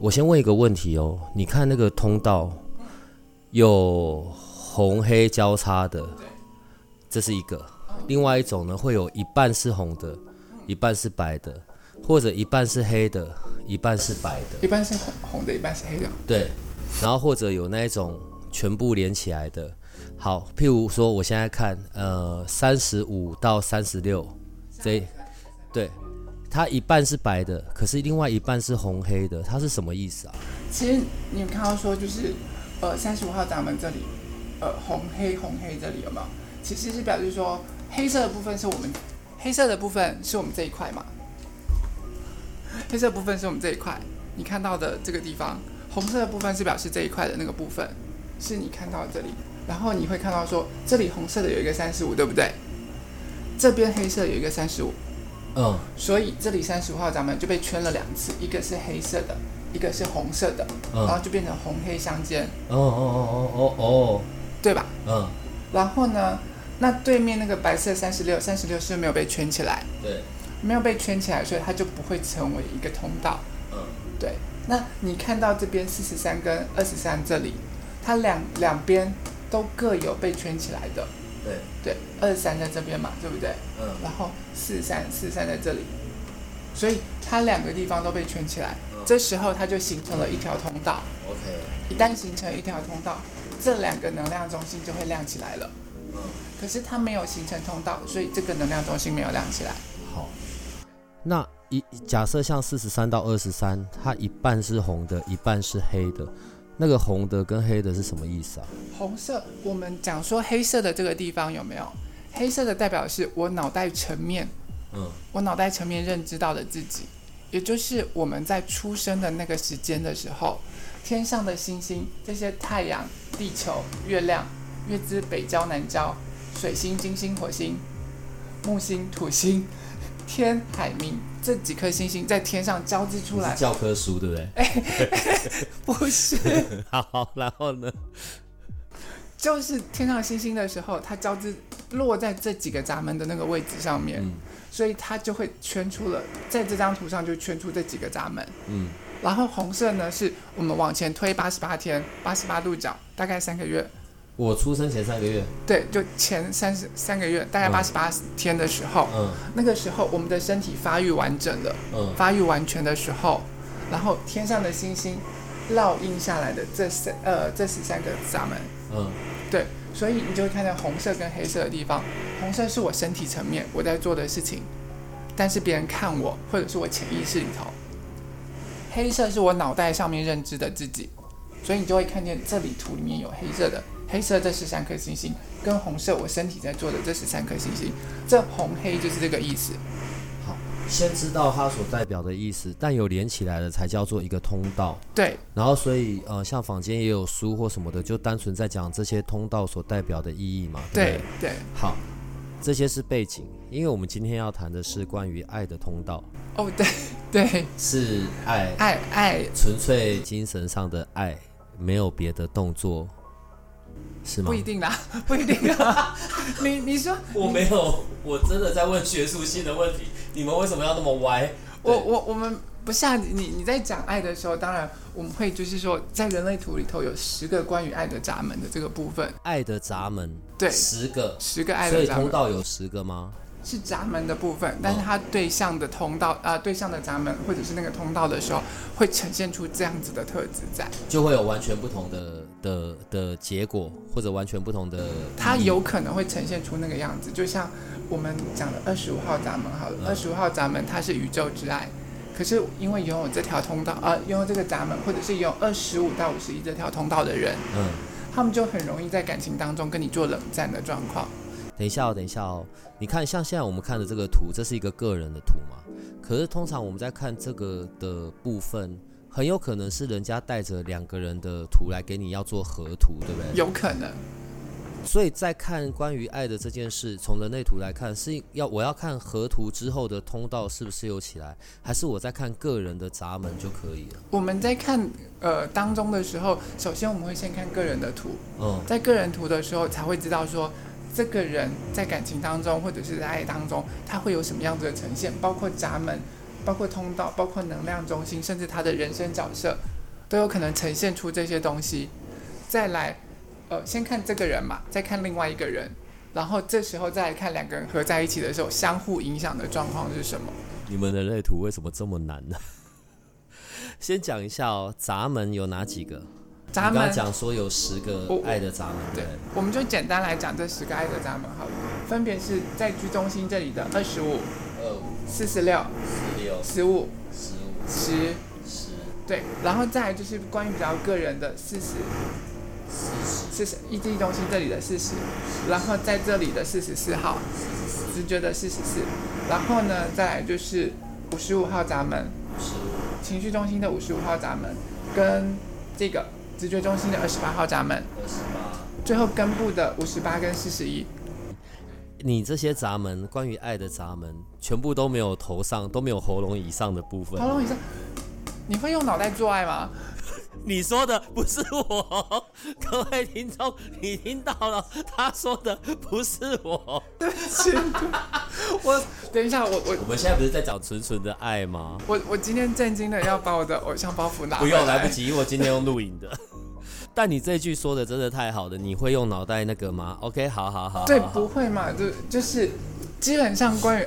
我先问一个问题哦，你看那个通道有红黑交叉的，这是一个；另外一种呢，会有一半是红的，一半是白的，或者一半是黑的，一半是白的。一半是红红的，一半是黑的。对，然后或者有那一种全部连起来的。好，譬如说，我现在看，呃，三十五到三十六，这，对。它一半是白的，可是另外一半是红黑的，它是什么意思啊？其实你们看到说就是，呃，三十五号闸门这里，呃，红黑红黑这里有没有？其实是表示说，黑色的部分是我们，黑色的部分是我们这一块嘛？黑色部分是我们这一块，你看到的这个地方，红色的部分是表示这一块的那个部分，是你看到这里，然后你会看到说，这里红色的有一个三十五，对不对？这边黑色有一个三十五。嗯，所以这里三十五号闸门就被圈了两次，一个是黑色的，一个是红色的，然后就变成红黑相间。哦哦哦哦哦哦，对吧？嗯。然后呢，那对面那个白色三十六，三十六是没有被圈起来。对。没有被圈起来，所以它就不会成为一个通道。嗯。对。那你看到这边四十三跟二十三这里，它两两边都各有被圈起来的。对对，二三在这边嘛，对不对？嗯。然后四三四三在这里，所以它两个地方都被圈起来，这时候它就形成了一条通道。OK。一旦形成一条通道，这两个能量中心就会亮起来了。嗯。可是它没有形成通道，所以这个能量中心没有亮起来。好。那一假设像四十三到二十三，它一半是红的，一半是黑的。那个红的跟黑的是什么意思啊？红色，我们讲说黑色的这个地方有没有？黑色的代表是我脑袋层面，嗯，我脑袋层面认知到的自己，也就是我们在出生的那个时间的时候，天上的星星，这些太阳、地球、月亮、月之北交南交、水星、金星、火星、木星、土星、天海冥。这几颗星星在天上交织出来，教科书对不对？不是。好，然后呢？就是天上星星的时候，它交织落在这几个闸门的那个位置上面，所以它就会圈出了，在这张图上就圈出这几个闸门。嗯。然后红色呢，是我们往前推八十八天，八十八度角，大概三个月。我出生前三个月，对，就前三十三个月，大概八十八天的时候，嗯，那个时候我们的身体发育完整的，嗯，发育完全的时候，然后天上的星星烙印下来的这三呃这十三个闸门，嗯，对，所以你就会看到红色跟黑色的地方，红色是我身体层面我在做的事情，但是别人看我或者是我潜意识里头，黑色是我脑袋上面认知的自己，所以你就会看见这里图里面有黑色的。黑色这十三颗星星，跟红色我身体在做的这十三颗星星，这红黑就是这个意思。好，先知道它所代表的意思，但有连起来的才叫做一个通道。对。然后，所以呃，像坊间也有书或什么的，就单纯在讲这些通道所代表的意义嘛。对对。好，这些是背景，因为我们今天要谈的是关于爱的通道。哦，对对。是爱爱爱，纯粹精神上的爱，没有别的动作。是吗？不一定啦，不一定啊。你你说我没有，我真的在问学术性的问题。你们为什么要那么歪？我我我们不像你你在讲爱的时候，当然我们会就是说，在人类图里头有十个关于爱的闸门的这个部分。爱的闸门，对，十个，十个爱的闸门。所以通道有十个吗？是闸门的部分，但是它对象的通道啊，对象的闸门或者是那个通道的时候，会呈现出这样子的特质在，就会有完全不同的的的结果，或者完全不同的。它有可能会呈现出那个样子，就像我们讲的二十五号闸门好了，二十五号闸门它是宇宙之爱，可是因为拥有这条通道啊，拥有这个闸门，或者是有二十五到五十一这条通道的人，嗯，他们就很容易在感情当中跟你做冷战的状况。等一下哦，等一下哦，你看，像现在我们看的这个图，这是一个个人的图嘛？可是通常我们在看这个的部分，很有可能是人家带着两个人的图来给你要做合图，对不对？有可能。所以在看关于爱的这件事，从人类图来看，是要我要看合图之后的通道是不是有起来，还是我在看个人的闸门就可以了？我们在看呃当中的时候，首先我们会先看个人的图，嗯，在个人图的时候才会知道说这个人在感情当中或者是在爱当中，他会有什么样子的呈现，包括闸门、包括通道、包括能量中心，甚至他的人生角色，都有可能呈现出这些东西。再来。呃，先看这个人嘛，再看另外一个人，然后这时候再来看两个人合在一起的时候，相互影响的状况是什么？你们人类图为什么这么难呢？先讲一下哦，闸门有哪几个？闸门刚刚讲说有十个爱的闸门，对，我们就简单来讲这十个爱的闸门好了，分别是在居中心这里的二十五、二五、四十六、十六、十五、十五、十，十，对，然后再来就是关于比较个人的四十。四十，意志中心这里的四十，然后在这里的四十四号，直觉的四十四，然后呢，再来就是五十五号闸门，情绪中心的五十五号闸门，跟这个直觉中心的二十八号闸门，最后根部的五十八跟四十一。你这些闸门，关于爱的闸门，全部都没有头上，都没有喉咙以上的部分。喉咙以上，你会用脑袋做爱吗？你说的不是我，各位听众，你听到了？他说的不是我。对不起，我等一下，我我我们现在不是在讲纯纯的爱吗？我我今天震惊的要把我的偶像包袱拿。不用，来不及，因为我今天用录影的。但你这句说的真的太好了，你会用脑袋那个吗？OK，好好好。对，不会嘛？就就是基本上关于。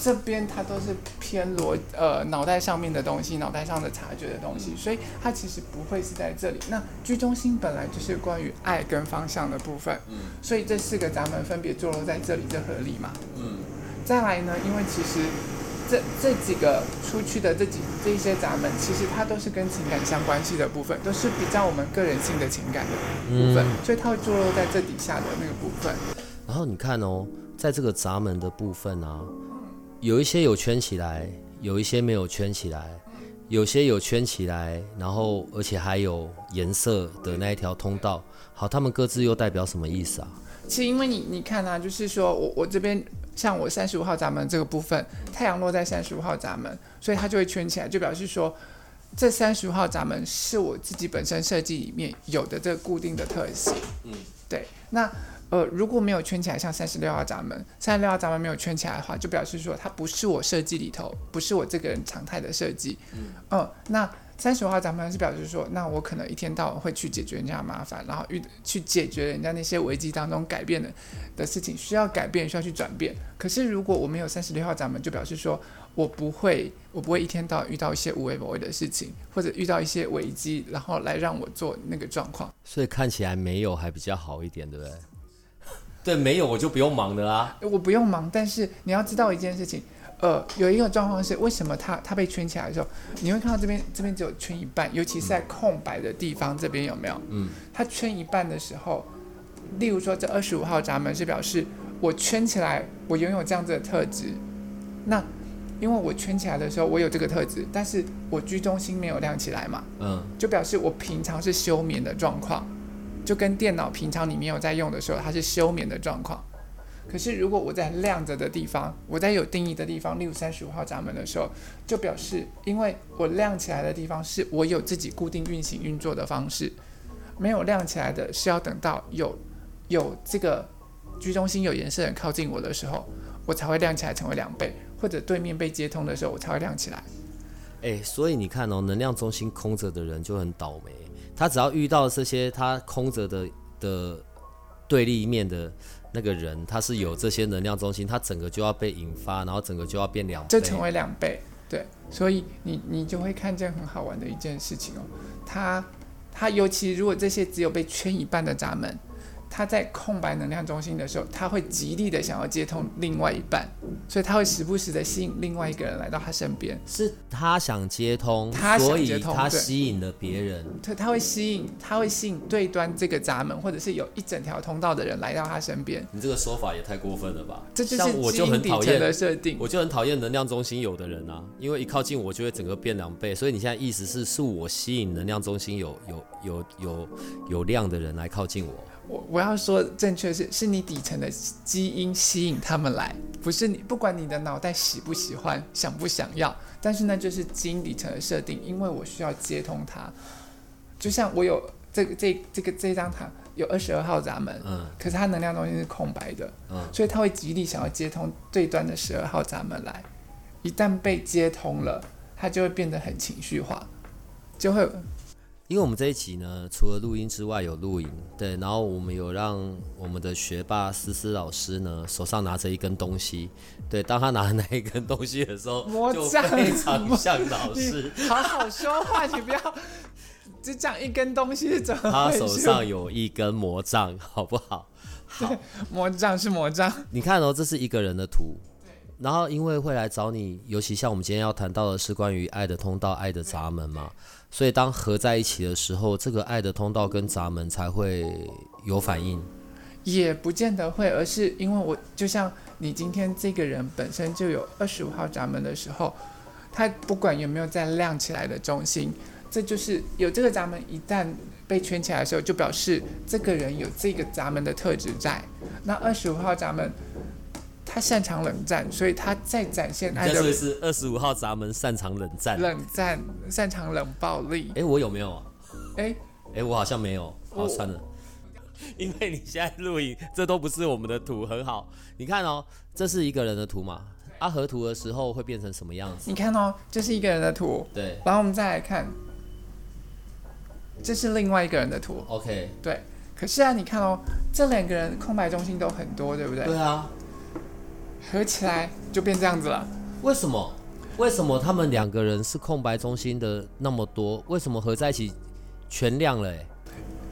这边它都是偏逻呃脑袋上面的东西，脑袋上的察觉的东西，所以它其实不会是在这里。那居中心本来就是关于爱跟方向的部分，嗯，所以这四个闸门分别坐落在这里，这合理嘛？嗯。再来呢，因为其实这这几个出去的这几这一些闸门，其实它都是跟情感相关系的部分，都是比较我们个人性的情感的部分，所以它会坐落在这底下的那个部分。然后你看哦，在这个闸门的部分啊。有一些有圈起来，有一些没有圈起来，有些有圈起来，然后而且还有颜色的那一条通道。好，他们各自又代表什么意思啊？其实因为你你看啊，就是说我我这边像我三十五号闸门这个部分，太阳落在三十五号闸门，所以它就会圈起来，就表示说这三十五号闸门是我自己本身设计里面有的这个固定的特性。嗯，对，那。呃，如果没有圈起来，像三十六号闸门，三十六号闸门没有圈起来的话，就表示说它不是我设计里头，不是我这个人常态的设计。嗯，那三十五号闸门是表示说，那我可能一天到晚会去解决人家的麻烦，然后遇去解决人家那些危机当中改变的的事情，需要改变，需要去转变。可是如果我没有三十六号闸门，就表示说我不会，我不会一天到晚遇到一些无微不微的事情，或者遇到一些危机，然后来让我做那个状况。所以看起来没有还比较好一点，对不对？对，没有我就不用忙的啦。我不用忙，但是你要知道一件事情，呃，有一个状况是，为什么它它被圈起来的时候，你会看到这边这边只有圈一半，尤其是在空白的地方，这边有没有？嗯，它圈一半的时候，例如说这二十五号闸门是表示我圈起来，我拥有这样子的特质。那因为我圈起来的时候，我有这个特质，但是我居中心没有亮起来嘛，嗯，就表示我平常是休眠的状况。就跟电脑平常你没有在用的时候，它是休眠的状况。可是如果我在亮着的地方，我在有定义的地方，例如三十五号闸门的时候，就表示因为我亮起来的地方是我有自己固定运行运作的方式，没有亮起来的是要等到有有这个居中心有颜色人靠近我的时候，我才会亮起来成为两倍，或者对面被接通的时候，我才会亮起来。哎，所以你看哦，能量中心空着的人就很倒霉。他只要遇到这些他空着的的对立面的那个人，他是有这些能量中心，他整个就要被引发，然后整个就要变两倍，就成为两倍。对，所以你你就会看见很好玩的一件事情哦。他他尤其如果这些只有被圈一半的闸门，他在空白能量中心的时候，他会极力的想要接通另外一半，所以他会时不时的吸引另外一个人来到他身边。是他想接通，他想所以他接通他吸引了别人。对，他会吸引，他会吸引对端这个闸门，或者是有一整条通道的人来到他身边。你这个说法也太过分了吧？这就是我就很讨底层的，设定。我就很讨厌能量中心有的人啊，因为一靠近我就会整个变两倍。所以你现在意思是，是我吸引能量中心有有有有有量的人来靠近我。我我要说正确是，是你底层的基因吸引他们来，不是你不管你的脑袋喜不喜欢、想不想要，但是呢，就是基因底层的设定，因为我需要接通它。就像我有这个这这个这张塔有二十二号闸门，嗯可是它能量中心是空白的，嗯，所以它会极力想要接通最端的十二号闸门来。一旦被接通了，它就会变得很情绪化，就会因为我们这一集呢，除了录音之外有录影，对，然后我们有让我们的学霸思思老师呢手上拿着一根东西，对，当他拿那一根东西的时候，就魔杖非常像老师。好好说话，你不要只讲一根东西怎么他手？上有一根魔杖，好不好？好，魔杖是魔杖，你看哦，这是一个人的图。然后，因为会来找你，尤其像我们今天要谈到的是关于爱的通道、爱的闸门嘛，所以当合在一起的时候，这个爱的通道跟闸门才会有反应。也不见得会，而是因为我就像你今天这个人本身就有二十五号闸门的时候，他不管有没有在亮起来的中心，这就是有这个闸门一旦被圈起来的时候，就表示这个人有这个闸门的特质在。那二十五号闸门，他擅长冷战，所以他在展现你爱的再说一次，二十五号闸门擅长冷战。冷战，擅长冷暴力。哎，我有没有啊？哎，哎，我好像没有。好，我算了。因为你现在录影，这都不是我们的图，很好。你看哦，这是一个人的图嘛？啊，合图的时候会变成什么样子？你看哦，这是一个人的图，对然后我们再来看，这是另外一个人的图。，OK，对，可是啊，你看哦，这两个人空白中心都很多，对不对？对啊。合起来就变这样子了。为什么？为什么他们两个人是空白中心的那么多？为什么合在一起全亮了？哎，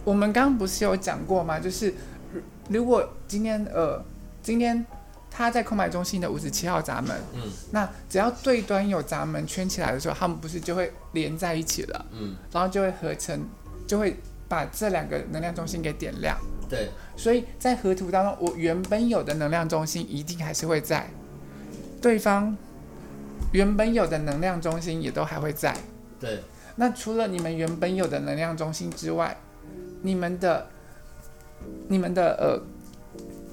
我们刚刚不是有讲过吗？就是如如果今天呃，今天他在空白中心的五十七号闸门，嗯那只要对端有闸门圈起来的时候，他们不是就会连在一起了，嗯，然后就会合成，就会把这两个能量中心给点亮。对，所以在河图当中，我原本有的能量中心一定还是会在，对方原本有的能量中心也都还会在。对，那除了你们原本有的能量中心之外，你们的、你们的呃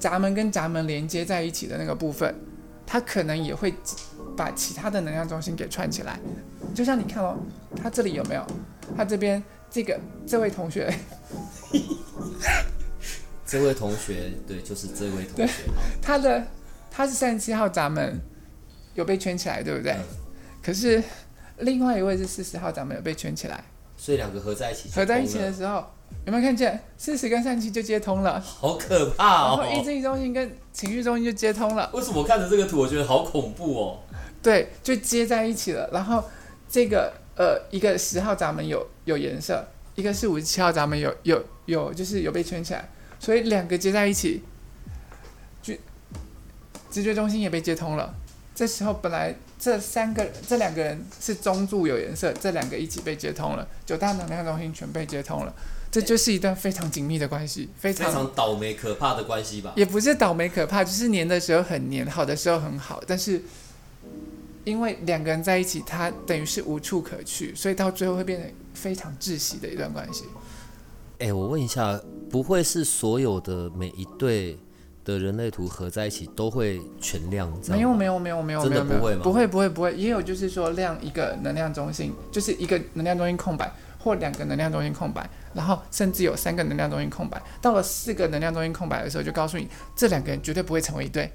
闸门跟闸门连接在一起的那个部分，它可能也会把其他的能量中心给串起来。就像你看哦，它这里有没有？它这边这个这位同学，这位同学，对，就是这位同学。他的他是三十七号闸门有被圈起来，对不对？嗯可是另外一位是四十号闸门有被圈起来，所以两个合在一起，合在一起的，时候有没有看见四十跟三十七就接通了，好可怕然后意哦！志力中心跟情绪中心就接通了，为什么我看着这个图，我觉得好恐怖哦？对，就接在一起了。然后这个呃一个十号闸门有有颜色，一个是五十七号闸门有有有就是有被圈起来，所以两个接在一起，就直觉中心也被接通了。这时候本来这三个这两个人是中柱有颜色，这两个一起被接通了，九大能量中心全被接通了，这就是一段非常紧密的关系，非非常常倒霉可怕的关系吧？也不是倒霉可怕，就是黏的时候很黏，好的时候很好，但是因为两个人在一起，他等于是无处可去，所以到最后会变得非常窒息的一段关系。哎、我问一下，不会是所有的每一对的人类图合在一起都会全亮？没有没有没有没有真的不会吗不会不会不会，也有就是说亮一个能量中心，就是一个能量中心空白，或两个能量中心空白，然后甚至有三个能量中心空白，到了四个能量中心空白的时候，就告诉你这两个人绝对不会成为一对。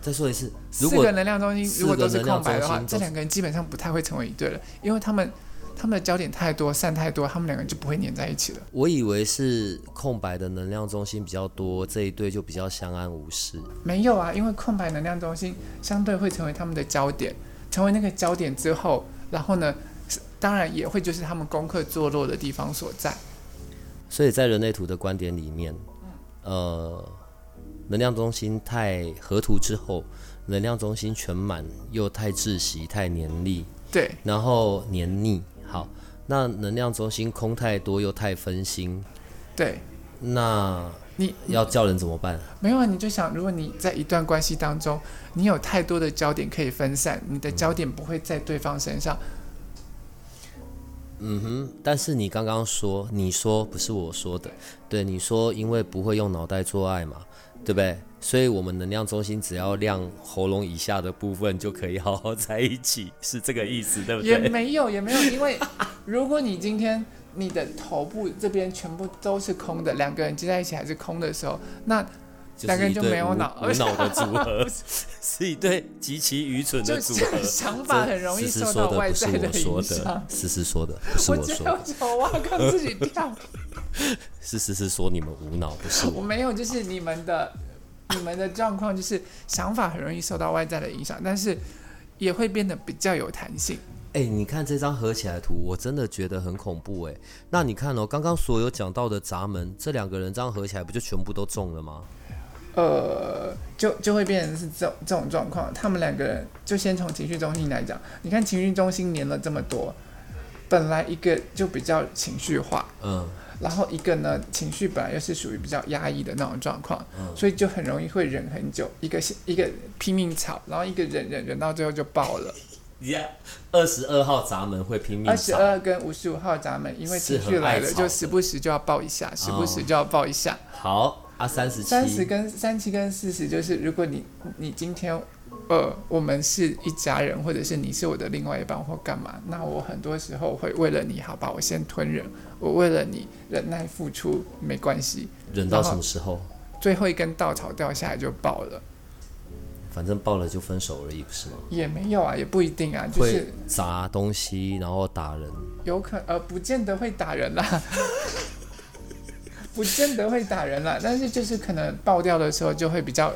再说一次，如果四个能量中心如果都是空白的话这两个人基本上不太会成为一对了，因为他们他们的焦点太多，散太多，他们两个人就不会粘在一起了。我以为是空白的能量中心比较多，这一对就比较相安无事。没有啊，因为空白能量中心相对会成为他们的焦点，成为那个焦点之后，然后呢，当然也会就是他们功课坐落的地方所在。所以在人类图的观点里面，呃，能量中心太合图之后，能量中心全满又太窒息、太黏腻，对然后黏腻。好，那能量中心空太多又太分心，对，那你要叫人怎么办？没有啊，你就想，如果你在一段关系当中，你有太多的焦点可以分散，你的焦点不会在对方身上。嗯哼，但是你刚刚说，你说不是我说的，对，你说因为不会用脑袋做爱嘛，对不对？所以我们能量中心只要亮喉咙以下的部分就可以好好在一起，是这个意思，对不对也对？没有，也没有，因为 如果你今天你的头部这边全部都是空的，两个人接在一起还是空的时候，那就是两个人就没有脑无脑的组合，是一对极其愚蠢就的组合。想法很容易受到外在的我说影响的。，思思说的不是我说的我说的，手挖刚自己跳，是思思说你们无脑，不是我。我没有，就是你们的你们的状况就是想法很容易受到外在的影响，但是也会变得比较有弹性。哎、你看这张合起来的图，我真的觉得很恐怖哎。那你看哦，刚刚所有讲到的闸门，这两个人这样合起来，不就全部都中了吗？呃，就就会变成是这种这种状况。他们两个人就先从情绪中心来讲，你看情绪中心粘了这么多，本来一个就比较情绪化，嗯，然后一个呢情绪本来又是属于比较压抑的那种状况，嗯所以就很容易会忍很久。一个一个拼命吵，然后一个忍忍忍到最后就爆了。二十二号闸门会拼命二十，二跟五十五号闸门，因为情绪来了，就时不时就要爆一下，时不时就要爆一下。好啊，三十三十，跟三七跟四十，就是如果你你今天，呃，我们是一家人，或者是你是我的另外一半或干嘛，那我很多时候会为了你，好吧，我先吞忍，我为了你忍耐付出没关系，忍到什么时候？最后一根稻草掉下来就爆了，反正爆了就分手而已，不是吗？也没有啊，也不一定啊，就是砸东西，然后打人。有可呃，不见得会打人啦。不见得会打人啦，但是就是可能爆掉的时候就会比较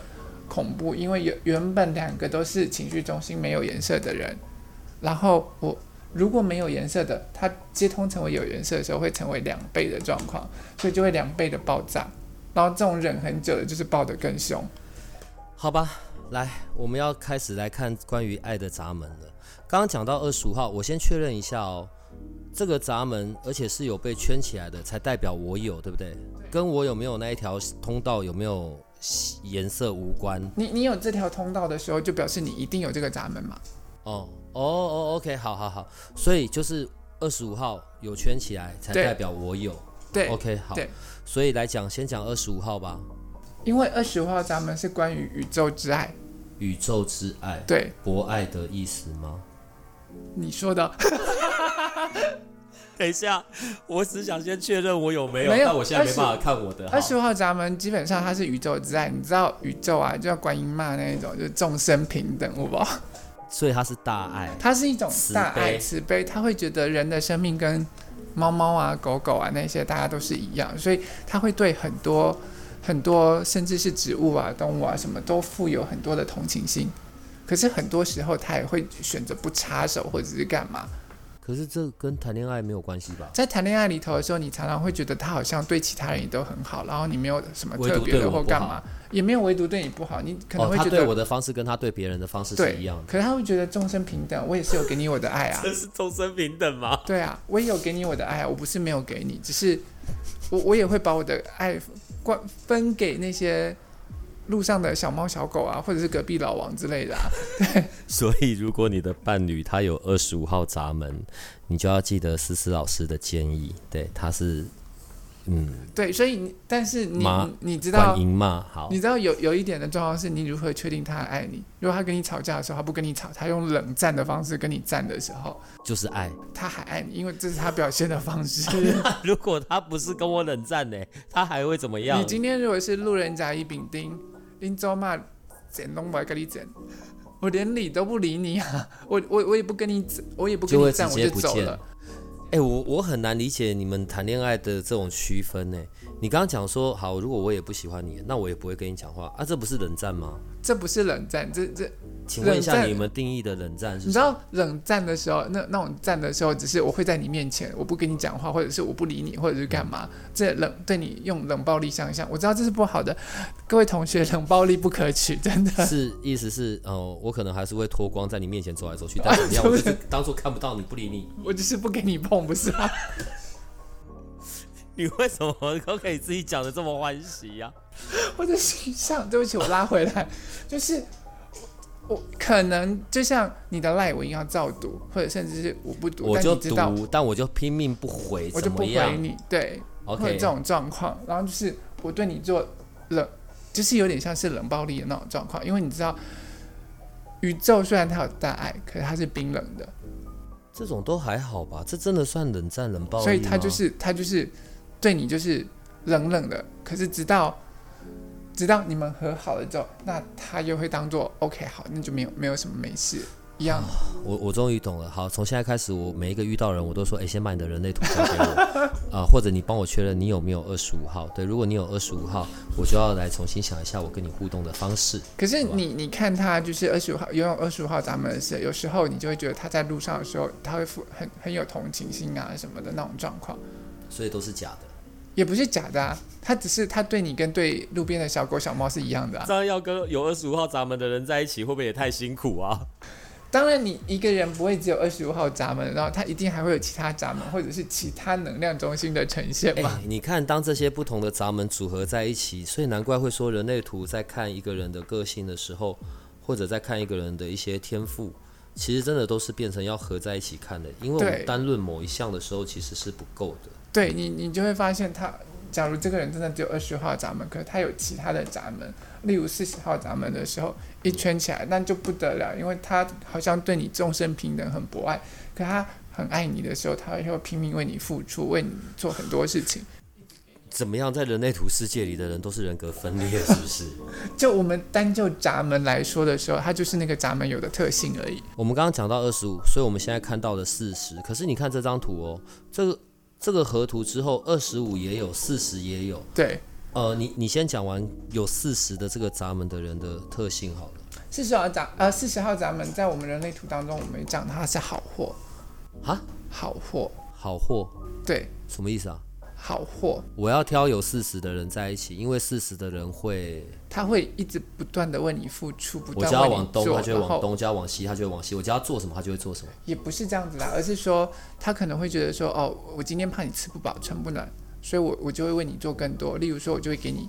恐怖，因为原原本两个都是情绪中心没有颜色的人，然后我如果没有颜色的，它接通成为有颜色的时候，会成为两倍的状况，所以就会两倍的爆炸。然后这种忍很久的，就是爆得更凶。好吧，来，我们要开始来看关于爱的闸门了。刚刚讲到二十五号，我先确认一下哦，这个闸门，而且是有被圈起来的，才代表我有，对不对？跟我有没有那一条通道有没有颜色无关。你你有这条通道的时候，就表示你一定有这个闸门嘛？哦哦哦，OK，好好好，所以就是二十五号有圈起来，才代表我有。对，OK，好对。所以来讲，先讲二十五号吧。因为二十五号闸门是关于宇宙之爱。宇宙之爱，对，博爱的意思吗？你说的。等一下，我只想先确认我有没有，没有但我现在没办法看我的。二十五号闸门基本上它是宇宙之爱，你知道宇宙啊，就像观音妈那一种，就是众生平等，好不好？所以它是大爱。它是一种大爱慈慈悲，他会觉得人的生命跟猫猫啊、狗狗啊那些大家都是一样，所以他会对很多很多甚至是植物啊、动物啊什么都富有很多的同情心。可是很多时候他也会选择不插手或者是干嘛。可是这跟谈恋爱没有关系吧？在谈恋爱里头的时候，你常常会觉得他好像对其他人也都很好，然后你没有什么特别的或干嘛，也没有唯独对你不好，你可能会觉得、对我的方式跟他对别人的方式是一样的。可是他会觉得众生平等，我也是有给你我的爱啊。这是众生平等吗？对啊，我也有给你我的爱啊，我不是没有给你，只是我我也会把我的爱关分给那些路上的小猫小狗啊，或者是隔壁老王之类的啊。所以，如果你的伴侣他有二十五号闸门，你就要记得思思老师的建议。对，他是嗯，对，所以你但是你你你知道观音嘛，好你，知道有有一点的状况是你如何确定他爱你？如果他跟你吵架的时候，他不跟你吵，他用冷战的方式跟你战的时候，就是爱。他还爱你，因为这是他表现的方式。如果他不是跟我冷战呢，他还会怎么样你？今天如果是路人甲乙丙丁，林州嘛整拢不会跟你整，我连理都不理你啊！我我我也不跟你，我也不跟你站，我就走了。哎、我我很难理解你们谈恋爱的这种区分呢。你刚刚讲说，好，如果我也不喜欢你，那我也不会跟你讲话啊，这不是冷战吗？这不是冷战，这这请问一下，你们定义的冷战是你知？道冷战的时候，那那种战的时候，只是我会在你面前，我不跟你讲话，或者是我不理你，或者是干嘛？这冷对你用冷暴力想想，我知道这是不好的。各位同学，冷暴力不可取，真的。是意思是，哦、我可能还是会脱光在你面前走来走去，但怎么样，我就是当做看不到你，不理你。我只是不给你碰，不是吗？你为什么都可以自己讲的这么欢喜呀、我的形象，对不起，我拉回来，就是我可能就像你的赖我一样照读，或者甚至是我不读，我就读，但我就拼命不回，我就不回你，对，会有？OK，这种状况。然后就是我对你做冷，就是有点像是冷暴力的那种状况，因为你知道，宇宙虽然它有大爱，可是它是冰冷的，这种都还好吧？这真的算冷战冷暴力吗？所以它就是它就是对你就是冷冷的，可是直到。直到你们和好了之后，那他又会当做 OK 好，那就没有没有什么没事一样。我我终于懂了。好，从现在开始，我每一个遇到人，我都说，哎、先把你的人类图交给我，啊、或者你帮我确认你有没有二十五号。对，如果你有二十五号，我就要来重新想一下我跟你互动的方式。可是你你看他就是二十五号拥有二十五号咱们的事，有时候你就会觉得他在路上的时候，他会负很很有同情心啊什么的那种状况，所以都是假的。也不是假的啊，他只是他对你跟对路边的小狗小猫是一样的、啊。这样要跟有二十五号闸门的人在一起，会不会也太辛苦啊？当然，你一个人不会只有二十五号闸门，然后他一定还会有其他闸门或者是其他能量中心的呈现哎、嘛。你看，当这些不同的闸门组合在一起，所以难怪会说人类图在看一个人的个性的时候，或者在看一个人的一些天赋，其实真的都是变成要合在一起看的。因为我们单论某一项的时候，其实是不够的。对你，你就会发现他，假如这个人真的只有二十号闸门，可是他有其他的闸门，例如四十号闸门的时候，一圈起来，那就不得了，因为他好像对你众生平等，很博爱，可他很爱你的时候，他会拼命为你付出，为你做很多事情。怎么样，在人类图世界里的人都是人格分裂，是不是？就我们单就闸门来说的时候，它就是那个闸门有的特性而已。我们刚刚讲到二十五，所以我们现在看到的四十。可是你看这张图哦，这个这个河图之后，二十五也有，四十也有。对，呃，你你先讲完有四十的这个闸门的人的特性好了。四十号闸呃四十号闸门在我们人类图当中，我们讲它是好货，啊，好货，好货对，什么意思啊？好货，我要挑有四十的人在一起，因为四十的人会，他会一直不断的为你付出，不我叫他往东，他就会往东；叫他往西，他就会往西。我叫他做什么，他就会做什么。也不是这样子啦，而是说他可能会觉得说，哦，我今天怕你吃不饱穿不暖，所以我我就会为你做更多。例如说，我就会给你，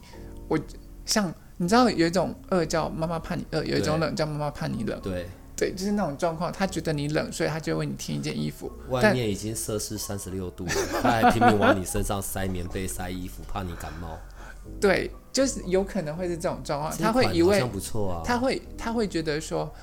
我像你知道有一种饿叫妈妈怕你饿，有一种冷叫妈妈怕你冷，对，对，就是那种状况。他觉得你冷，所以他就会为你添一件衣服。外面已经摄氏三十六度了，他还拼命往你身上塞棉被、塞衣服，怕你感冒。对，就是有可能会是这种状况，他会以为。他会他会觉得说，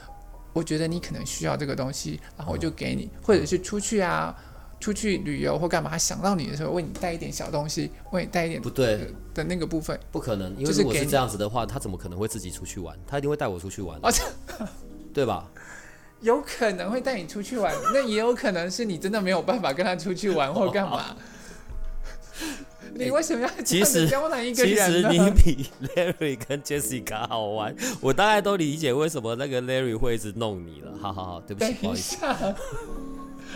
我觉得你可能需要这个东西，然后我就给嗯你，或者是出去啊，出去旅游或干嘛，他想到你的时候，为你带一点小东西，为你带一点不对，的那个部分。不可能，因为如果是这样子的话，他怎么可能会自己出去玩？他一定会带我出去玩，哦，这对吧？有可能会带你出去玩，那也有可能是你真的没有办法跟他出去玩或干嘛。你为什么要其实刁难一个其实？你比 Larry 跟 Jessica 好玩，我大概都理解为什么那个 Larry 会一直弄你了。好好好，对不起，不好意思。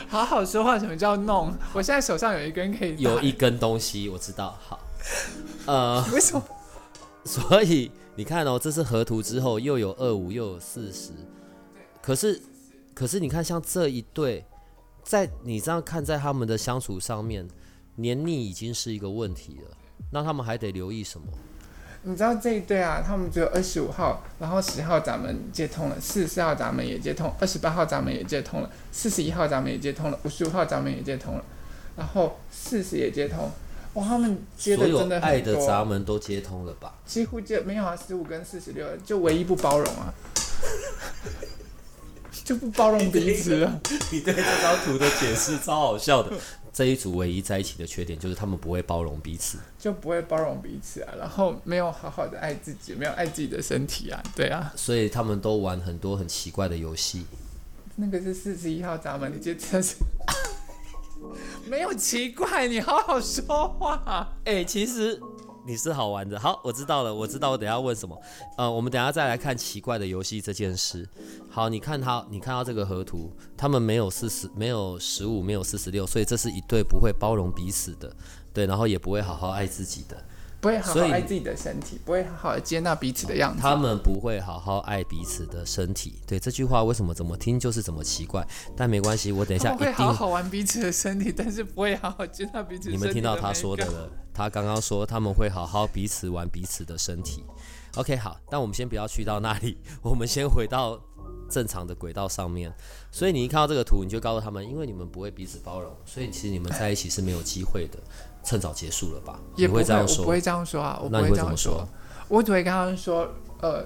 好好说话，什么叫弄？我现在手上有一根可以有一根东西我知道，好，呃，为什么？所以你看哦，这是合图之后又有二五又有四十，可是可是你看像这一对，在你这样看在他们的相处上面，黏腻已经是一个问题了，那他们还得留意什么？你知道这一对啊，他们只有二十五号，然后十号闸门接通了，四十四号闸门也接通，二十八号闸门也接通了，四十一号闸门也接通了，五十五号闸门也接通了，然后四十也接通。哇，他们接的真的爱的，闸门都接通了吧？几乎接没有啊，十五跟四十六，就唯一不包容啊，就不包容彼此了。你对这张图的解释超好笑的。这一组唯一在一起的缺点就是他们不会包容彼此。就不会包容彼此啊，然后没有好好的爱自己，没有爱自己的身体啊，对啊，所以他们都玩很多很奇怪的游戏。那个是四十一号闸门，你这真是没有奇怪，你好好说话。哎、其实你是好玩的。好，我知道了，我知道我等下问什么。呃，我们等下再来看奇怪的游戏这件事。好，你看他，你看到这个河图，他们没有四十，没有十五，没有四十六，所以这是一对不会包容彼此的，对，然后也不会好好爱自己的。不会好好爱自己的身体，不会好好地接纳彼此的样子。他们不会好好爱彼此的身体。对这句话，为什么怎么听就是怎么奇怪？但没关系，我等一下一定会好。好玩彼此的身体，但是不会好好接纳彼此。你们听到他说的？了，他刚刚说他们会好好彼此玩彼此的身体。OK，好，但我们先不要去到那里，我们先回到正常的轨道上面。所以你一看到这个图，你就告诉他们，因为你们不会彼此包容，所以其实你们在一起是没有机会的，趁早结束了吧？也不会，这样说？我不会这样说啊，我不会这样说说。？我只会跟他们说，呃，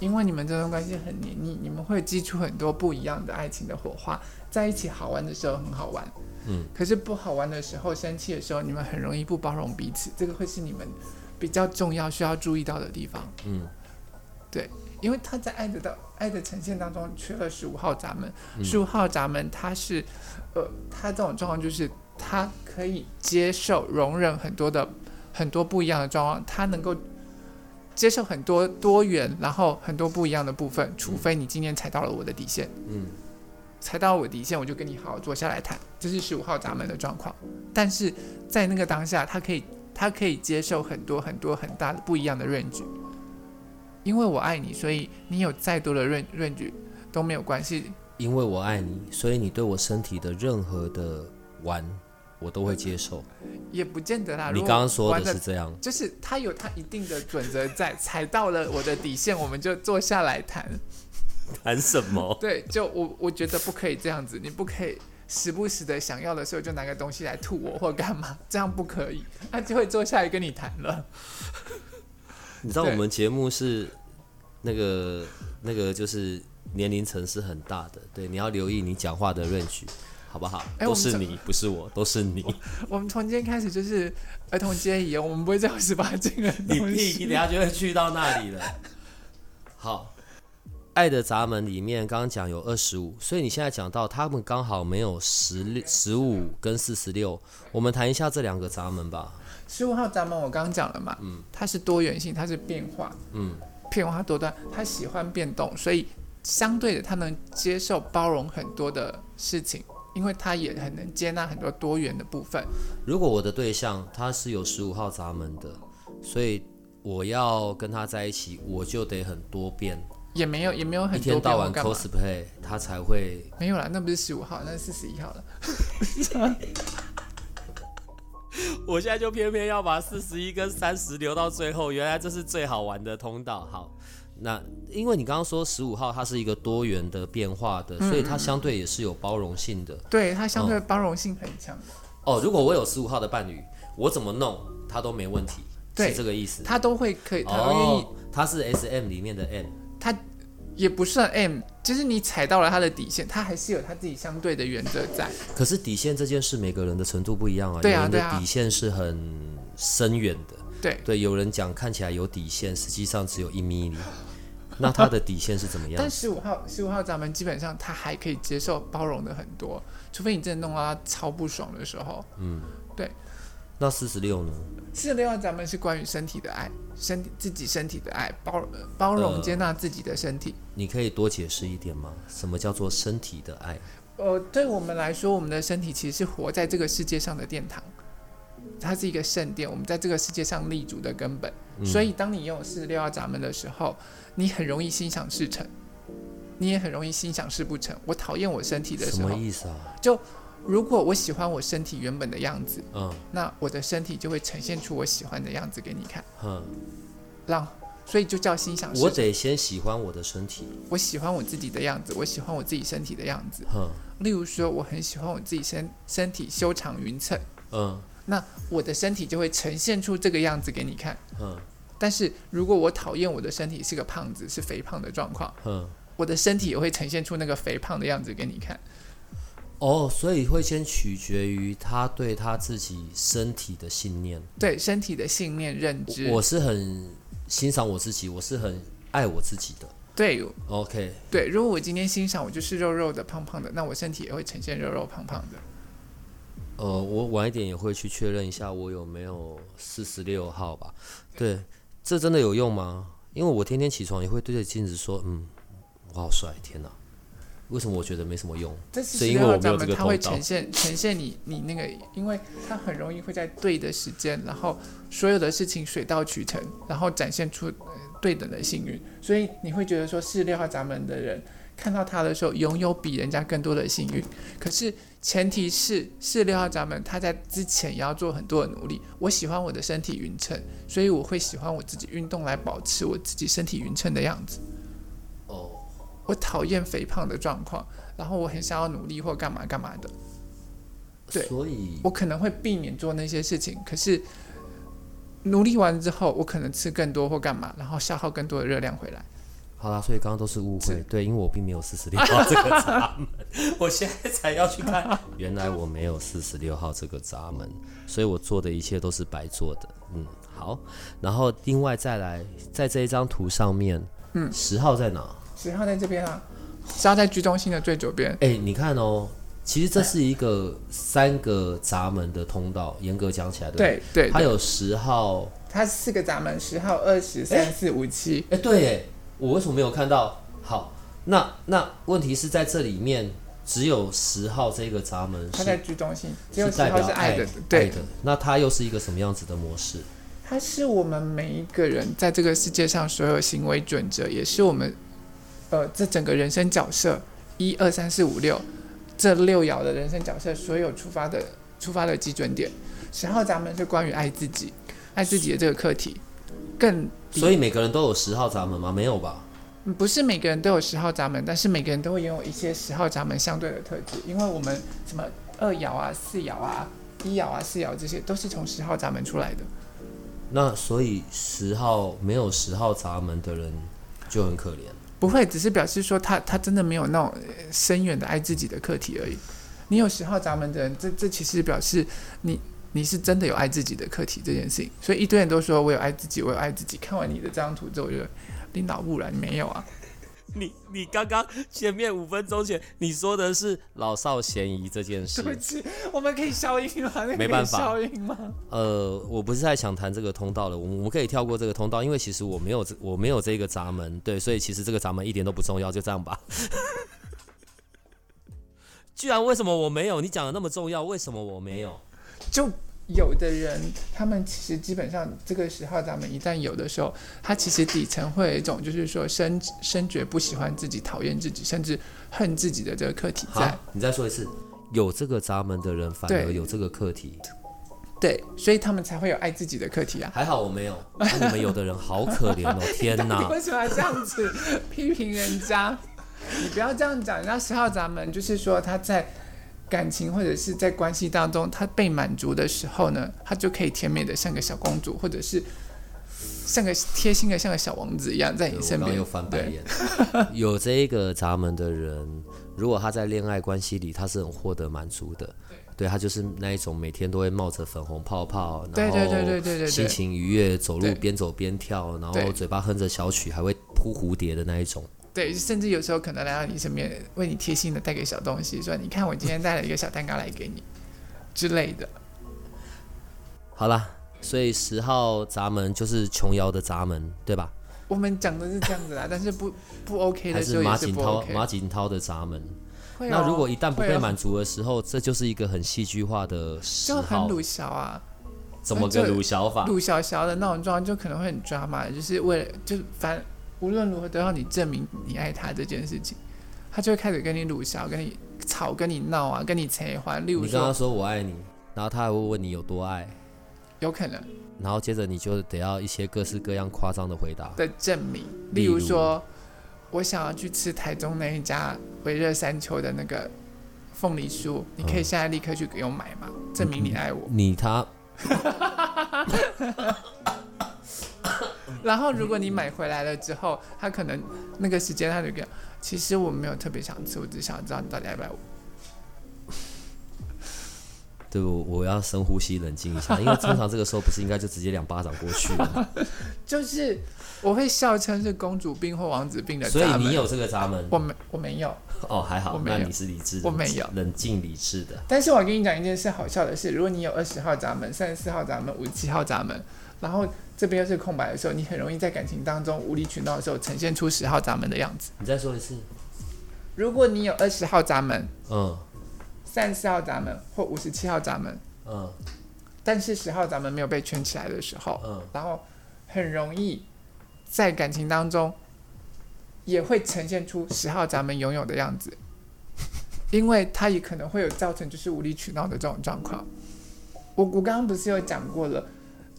因为你们这段关系很黏腻，你们会激出很多不一样的爱情的火花，在一起好玩的时候很好玩，嗯，可是不好玩的时候、生气的时候，你们很容易不包容彼此，这个会是你们比较重要需要注意到的地方。嗯，因为他在爱的的爱的呈现当中缺了十五号闸门，嗯。十五、号闸门它是，呃，他这种状况就是他可以接受容忍很多的很多不一样的状况，他能够接受很多多元，然后很多不一样的部分，除非你今天踩到了我的底线，嗯，踩到我的底线，我就跟你好好坐下来谈，这是十五号闸门的状况。但是在那个当下，他可以他可以接受很多很多很大的不一样的 range，因为我爱你，所以你有再多的 range range 都没有关系。因为我爱你，所以你对我身体的任何的玩，我都会接受。也不见得啦。你刚刚说的是这样，就是他有他一定的准则在，踩到了我的底线，我们就坐下来谈。谈什么？对，就我我觉得不可以这样子，你不可以时不时的想要的时候就拿个东西来吐我或干嘛，这样不可以，他就会坐下来跟你谈了。你知道我们节目是那个那个就是年龄层是很大的，对，你要留意你讲话的 range，好不好？都是你，不是我，都是你。我们从今天开始就是儿童节一样，我们不会再有十八禁的你屁，你西。等下就会去到那里了。好，爱的闸门里面刚刚讲有二十五，所以你现在讲到他们刚好没有十六、十五跟四十六，我们谈一下这两个闸门吧。十五号闸门我刚刚讲了嘛，嗯，它是多元性，它是变化，嗯，变化多端，它喜欢变动，所以相对的它能接受包容很多的事情，因为它也很能接纳很多多元的部分。如果我的对象他是有十五号闸门的，所以我要跟他在一起，我就得很多变，也没有也没有很一多天到晚 cosplay，他才会没有啦，那不是十五号，那是四十一号了。我现在就偏偏要把四十一跟三十留到最后，原来这是最好玩的通道。好，那因为你刚刚说十五号它是一个多元的变化的，所以它相对也是有包容性的。对它相对包容性很强，哦，如果我有十五号的伴侣，我怎么弄他都没问题，对是这个意思。他都会可以，他都愿意，哦，他是 S M 里面的 M，他也不算 M，就是你踩到了他的底线，他还是有他自己相对的原则在。可是底线这件事，每个人的程度不一样啊。对啊对啊底线是很深远的。对对，有人讲看起来有底线，实际上只有一米里。那他的底线是怎么样但？十五号十五号咱们基本上他还可以接受包容的很多，除非你真的弄到他超不爽的时候。那四十六呢？四十六号闸门是关于身体的爱，身体自己身体的爱，包呃包容呃接纳自己的身体。你可以多解释一点吗？什么叫做身体的爱？呃，对我们来说，我们的身体其实是活在这个世界上的殿堂，它是一个圣殿，我们在这个世界上立足的根本。嗯所以，当你拥有四十六号闸门的时候，你很容易心想事成，你也很容易心想事不成。我讨厌我身体的什时候，么意思啊？如果我喜欢我身体原本的样子，嗯那我的身体就会呈现出我喜欢的样子给你看，嗯，让所以就叫心想事成。我得先喜欢我的身体。我喜欢我自己的样子，我喜欢我自己身体的样子。嗯，例如说，我很喜欢我自己身身体修长匀称。嗯那我的身体就会呈现出这个样子给你看。嗯但是如果我讨厌我的身体是个胖子，是肥胖的状况，嗯。我的身体也会呈现出那个肥胖的样子给你看。哦，所以会先取决于他对他自己身体的信念。对身体的信念认知，我是很欣赏我自己，我是很爱我自己的。对 OK，对，如果我今天欣赏我就是肉肉的、胖胖的，那我身体也会呈现肉肉胖胖的。呃，我晚一点也会去确认一下我有没有四十六号吧。对，这真的有用吗？因为我天天起床也会对着镜子说，嗯，我好帅，天哪！为什么我觉得没什么用？这是是因为我没有咱们这个通道它会呈。现呈现你你那个，因为它很容易会在对的时间，然后所有的事情水到渠成，然后展现出、呃对等的幸运，所以你会觉得说四六号闸门的人看到他的时候，拥有比人家更多的幸运。可是前提是四六号闸门他在之前也要做很多的努力。我喜欢我的身体匀称，所以我会喜欢我自己运动来保持我自己身体匀称的样子。哦，我讨厌肥胖的状况，然后我很想要努力或干嘛干嘛的。对所以我可能会避免做那些事情，可是努力完之后，我可能吃更多或干嘛，然后消耗更多的热量回来。好啦，所以刚刚都是误会。对，因为我并没有四十六号这个闸门，我现在才要去看，原来我没有四十六号这个闸门，所以我做的一切都是白做的。嗯，好。然后另外再来，在这一张图上面，嗯十号在哪？十号在这边啊，十号在居中心的最左边。哎、你看哦，其实这是一个三个闸门的通道，严格讲起来，对对？对对，它有十号，它四个闸门，十号、二十、三四、五、七。哎、对，哎，我为什么没有看到？好，那那问题是在这里面只有十号这个闸门它在居中心，只有十号是爱的，对的，，那它又是一个什么样子的模式？它是我们每一个人在这个世界上所有行为准则，也是我们呃这整个人生角色一二三四五六这六爻的人生角色所有出发的出发的基准点。十号闸门是关于爱自己，爱自己的这个课题，更所以每个人都有十号闸门吗？没有吧？嗯不是每个人都有十号闸门，但是每个人都会拥有一些十号闸门相对的特质，因为我们什么二爻啊、四爻啊、一爻啊、四爻这些都是从十号闸门出来的。那所以十号没有十号闸门的人就很可怜。不会，只是表示说他他真的没有那种深远的爱自己的课题而已。你有十号闸门的人，这这其实表示你你是真的有爱自己的课题这件事情。所以一堆人都说我有爱自己，我有爱自己。看完你的这张图之后，我觉得你脑不然，你没有啊？你你刚刚前面五分钟前你说的是老少咸宜这件事对，不起，我们可以消音吗？没办法消音吗？呃，我不是在想谈这个通道了，我们我们可以跳过这个通道，因为其实我没有这我没有这个闸门，对，所以其实这个闸门一点都不重要，就这样吧。居然为什么我没有？你讲的那么重要，为什么我没有？就有的人，他们其实基本上这个十号闸门一旦有的时候，他其实底层会有一种就是说深深觉不喜欢自己、讨厌自己，甚至恨自己的这个课题在。好，你再说一次，有这个闸门的人反而有这个课题，对，所以他们才会有爱自己的课题啊。还好我没有。那你们有的人好可怜哦，天你哪！为什么要这样子批评人家？你不要这样讲，人家十号闸门就是说他在感情或者是在关系当中，他被满足的时候呢，他就可以甜美的像个小公主，或者是像个贴心的像个小王子一样在你身边我刚刚又。翻白对眼。有这一个闸门的人，如果他在恋爱关系里，他是很获得满足的。对他就是那一种每天都会冒着粉红泡泡，然对对对对后对对对心情愉悦，走路边走边跳，然后嘴巴哼着小曲，还会扑蝴蝶的那一种。对，甚至有时候可能来到你身边，为你贴心的带个小东西，说你看我今天带了一个小蛋糕来给你之类的。好了，所以十号闸门就是琼瑶的闸门，对吧？我们讲的是这样子啦，但是不不 OK 还的时候也是不马景涛 OK。马景涛的闸门？哦那如果一旦不被满足的时候，这就是一个很戏剧化的十号，就很鲁小啊，怎么个鲁小法？鲁小小的那种状况，就可能会很抓马，就是为了就反无论如何都要你证明你爱他这件事情，他就会开始跟你鲁小，跟你吵，跟你闹啊，跟你扯欢。例如你跟他说，我爱你，然后他还会问你有多爱，有可能然后接着你就得要一些各式各样夸张的回答。的证明，例例如如说，我想要去吃台中那一家维热山丘的那个凤梨酥，你可以嗯现在立刻去给我买吗？证明你爱我。你他 然后如果你买回来了之后，他可能那个时间他就跟，其实我没有特别想吃，我只想知道你到底爱不爱 我。对我我要深呼吸冷静一下，因为通常这个时候不是应该就直接两巴掌过去了吗？就是我会笑称是公主病或王子病的所以你有这个闸门，我没我没有，哦，还好，我没有那你是理智的，我没有冷静理智的。但是我跟你讲一件事，好笑的是，如果你有二十号闸门、三十四号闸门、五十七号闸门，然后这边又是空白的时候，你很容易在感情当中无理取闹的时候呈现出十号闸门的样子。你再说一次。如果你有二十号闸门、嗯三十四号闸门或五十七号闸门，嗯但是十号闸门没有被圈起来的时候，嗯，然后很容易在感情当中也会呈现出十号闸门拥有的样子，因为它也可能会有造成就是无理取闹的这种状况。我我刚刚不是有讲过了，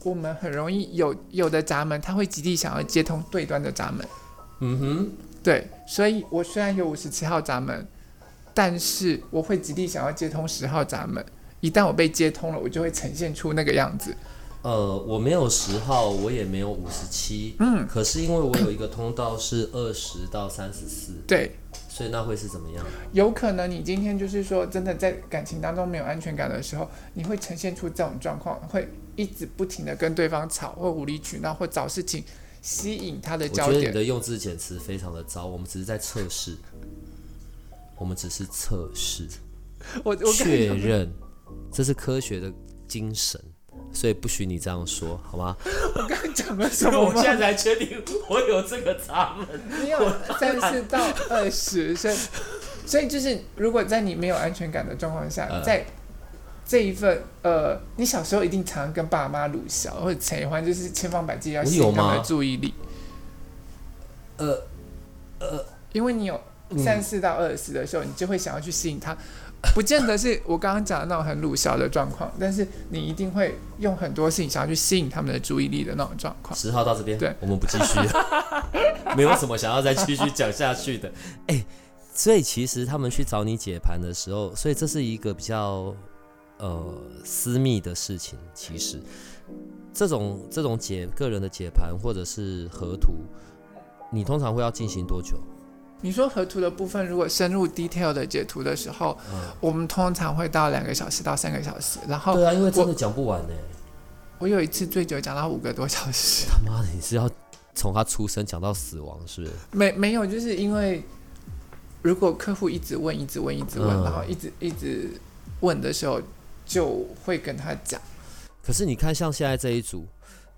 我们很容易有有的闸门，它会极力想要接通对端的闸门，嗯哼，对，所以我虽然有五十七号闸门，但是我会极力想要接通十号闸门。一旦我被接通了，我就会呈现出那个样子。呃，我没有十号，我也没有五十七，嗯，可是因为我有一个通道是二十到三十四，对，所以那会是怎么样？有可能你今天就是说，真的在感情当中没有安全感的时候，你会呈现出这种状况，会一直不停的跟对方吵，或无理取闹，或找事情吸引他的焦我觉得你点。的用字遣词非常的糟，我们只是在测试，我们只是测试，我我确认，这是科学的精神，所以不许你这样说，好吗？我刚刚讲了什么我现在？才确定我有这个闸门。你有三十到二十，所以所以就是，如果在你没有安全感的状况下，嗯在这一份呃，你小时候一定常常跟爸妈鲁小或者陈欢，就是千方百计要吸引他们的注意力，呃呃，因为你有嗯三四到二十的时候，你就会想要去吸引他。不见得是我刚刚讲的那种很鲁小的状况，但是你一定会用很多事情想要去吸引他们的注意力的那种状况。十号到这边，对我们不继续了，没有什么想要再继续讲下去的。哎、所以其实他们去找你解盘的时候，所以这是一个比较呃私密的事情。其实这种这种解个人的解盘或者是合图，你通常会要进行多久？你说合图的部分，如果深入 detail 的解图的时候，嗯，我们通常会到两个小时到三个小时。然后对啊，因为真的讲不完呢。我有一次最久讲到五个多小时，他妈的，你是要从他出生讲到死亡，是不是？没没有，就是因为如果客户一直问、一直问、一直问，嗯然后一直一直问的时候，就会跟他讲。可是你看，像现在这一组，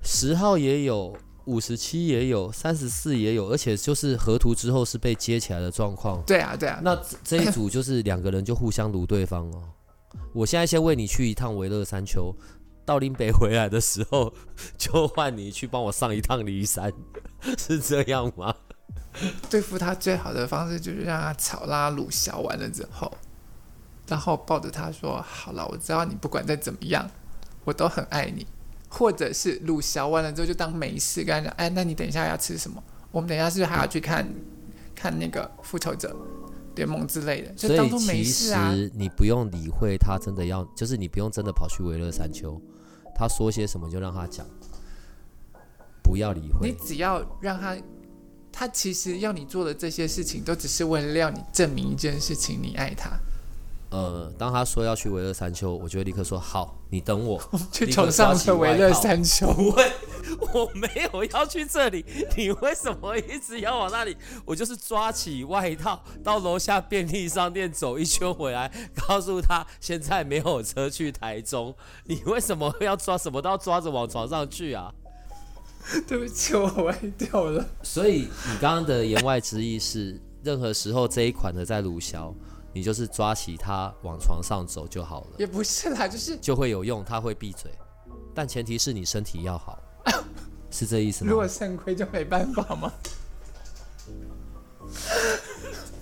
十号也有，五十七也有，三十四也有，而且就是合图之后是被接起来的状况。对啊，对啊，那这这一组就是两个人就互相撸对方哦。我现在先为你去一趟维勒山丘，到林北回来的时候，就换你去帮我上一趟骊山，是这样吗？对付他最好的方式就是让他吵拉鲁小完了之后，然后抱着他说：“好了，我知道你不管再怎么样，我都很爱你。”或者是鲁小完了之后就当没事，跟他讲：“哎，那你等一下要吃什么？我们等一下是不是还要去看看那个复仇者联盟之类的？”就所以当做没其事啊。实你不用理会他真的要，就是你不用真的跑去维乐山丘，他说些什么就让他讲，不要理会你。只要让他，他其实要你做的这些事情，都只是为了让你证明一件事情：你爱他。呃，当他说要去维乐山丘，我就会立刻说好，你等我。去立刻冲上抓起了维乐山丘。不会，我没有要去这里，你为什么一直要往那里？我就是抓起外套到楼下便利商店走一圈回来，告诉他现在没有车去台中。你为什么要抓什么都要抓着往床上去啊？对不起，我歪掉了。所以你刚刚的言外之意是，任何时候这一款的在鲁小，你就是抓起它往床上走就好了，也不是啦，就是就会有用，它会闭嘴，但前提是你身体要好，是这意思吗？如果肾亏就没办法吗？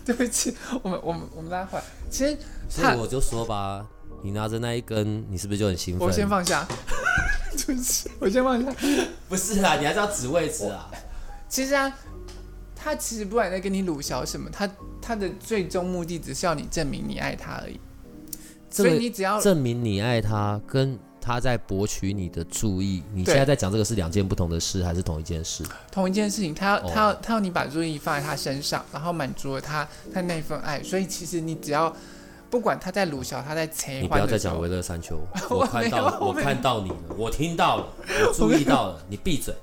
对不起，我们我们我们拉回来。其实他所以我就说吧，你拿着那一根，你是不是就很兴奋？我先放下，对不起，我先放下。不是啦，你还是要指位置啊。其实啊，他其实不管在跟你鲁小什么，他他的最终目的只是要你证明你爱他而已。所这个以你只要证明你爱他，跟他在博取你的注意，你现在在讲这个是两件不同的事，还是同一件事？同一件事情，他要、哦他要他要你把注意力放在他身上，然后满足了他他那份爱。所以其实你只要不管他在鲁小，他在切你不要再讲维，乐山丘，我我看到了，我我看到你了，我听到了，我注意到了，你闭嘴，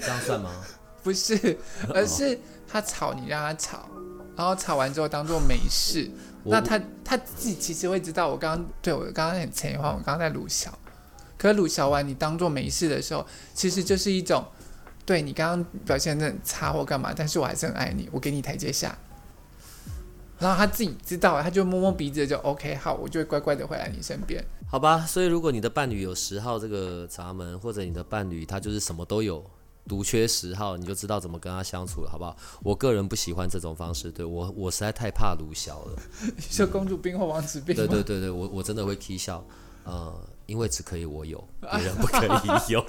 这样算吗？不是，而是他吵你让他吵，然后吵完之后当做没事。那他他自己其实会知道，我刚刚对我刚刚很前话，我刚刚在鲁小，可是鲁小完你当做没事的时候，其实就是一种对你刚刚表现的很差或干嘛，但是我还是很爱你，我给你台阶下。然后他自己知道，他就摸摸鼻子就 OK，好，我就会乖乖的回来你身边。好吧，所以如果你的伴侣有十号这个闸门，或者你的伴侣他就是什么都有，独缺十号，你就知道怎么跟他相处了，好不好？我个人不喜欢这种方式，对我我实在太怕鲁小了。你说公主病或王子病吗？对对对对，我我真的会 k 笑，呃，因为只可以我有，别人不可以有。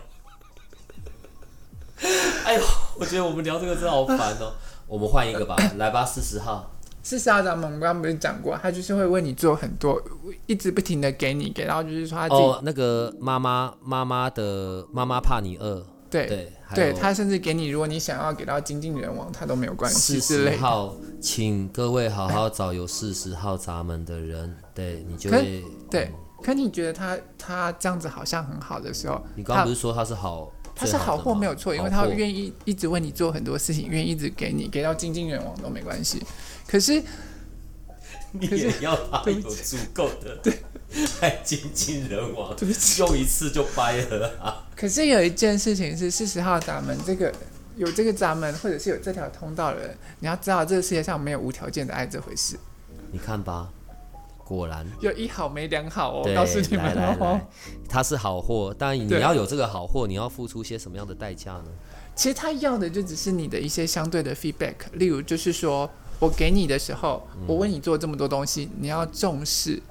哎呦，我觉得我们聊这个真的好烦哦。我们换一个吧，来吧，四十号。是沙咱们我们刚刚不是讲过，他就是会为你做很多，一直不停的给你给，然后就是说他自己、哦，那个妈妈妈妈的妈妈怕你饿，对对，对他甚至给你，如果你想要给到精尽人亡，他都没有关系四之类的。十号，请各位好好找有四十号闸门的人，对你就可会对，可你觉得他他这样子好像很好的时候，你刚刚不是说他是好？他是好货没有错，因为他愿意一直为你做很多事情，愿意一直给你，给到精尽人亡都没关系。可是 你可是也要他有足够的对，太精尽人亡，用一次就掰了啊！可是有一件事情是四十号闸门这个。有这个闸门，或者是有这条通道的人，你要知道，这个世界上没有无条件的爱这回事。你看吧，果然，有一好没两好哦，我，告诉你们哦来来。，他是好货，但你要有这个好货，你要付出些什么样的代价呢？其实他要的就只是你的一些相对的 feedback，例如就是说我给你的时候，嗯我为你做这么多东西，你要重视，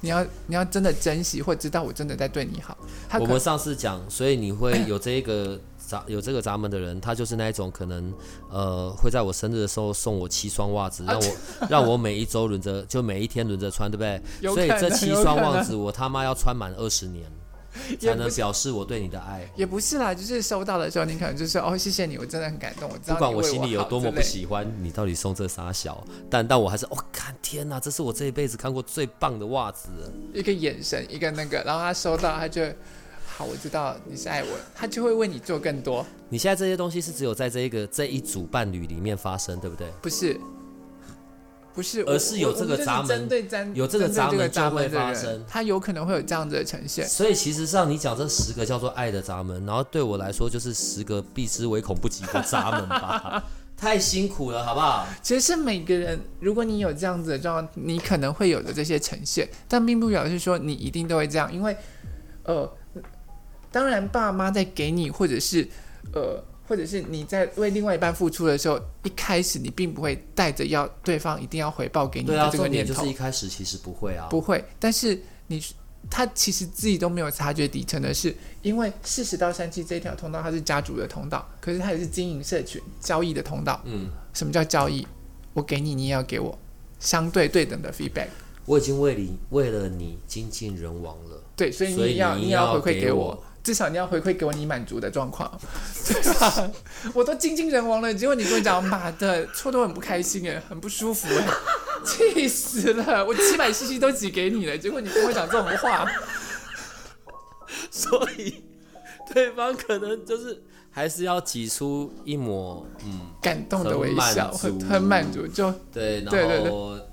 你要你要真的珍惜，或知道我真的在对你好。他我们上次讲，所以你会有这一个闸 有这个闸门的人，他就是那一种可能呃会在我生日的时候送我七双袜子，让我让我每一周轮着就每一天轮着穿，对不对？所以这七双袜子我他妈要穿满二十年，才能表示我对你的爱。也不是啦，就是收到的时候，你可能就是哦，谢谢你，我真的很感动，我知道不管我心里有多么不喜欢，你到底送这仨小，但但我还是哦，看天哪，这是我这一辈子看过最棒的袜子。一个眼神，一个那个，然后他收到，他就好，我知道你是爱我，他就会为你做更多，你现在这些东西是只有在这一个这一组伴侣里面发生，对不对？不是。不是，而是有这个闸门有这个闸门发生它有可能会有这样子的呈现。所以其实上你讲这十个叫做爱的闸门，然后对我来说就是十个避之唯恐不及的闸门吧。太辛苦了，好不好？其实是每个人，如果你有这样子的状况，你可能会有的这些呈现，但并不表示说你一定都会这样，因为，呃，当然爸妈在给你，或者是呃，或者是你在为另外一半付出的时候，一开始你并不会带着要对方一定要回报给你的这个念头，一开始其实不会啊。不会。但是你他其实自己都没有察觉底层的是，因为四十到三七这一条通道它是家族的通道，可是它也是经营社群交易的通道。嗯，什么叫交易？我给你，你也要给我，相对对等的 feedback。我已经为你为了你精尽人亡了，对，所以你也要你也要回馈给我我，至少你要回馈给我你满足的状况，对吧？我都精尽人亡了，结果你跟我讲妈的，错都很不开心哎，很不舒服哎，气死了！我七百 CC 都挤给你了，结果你跟我讲这种话，所以对方可能就是还是要挤出一抹嗯，感动的微笑，很满足很很满足，就对，对对对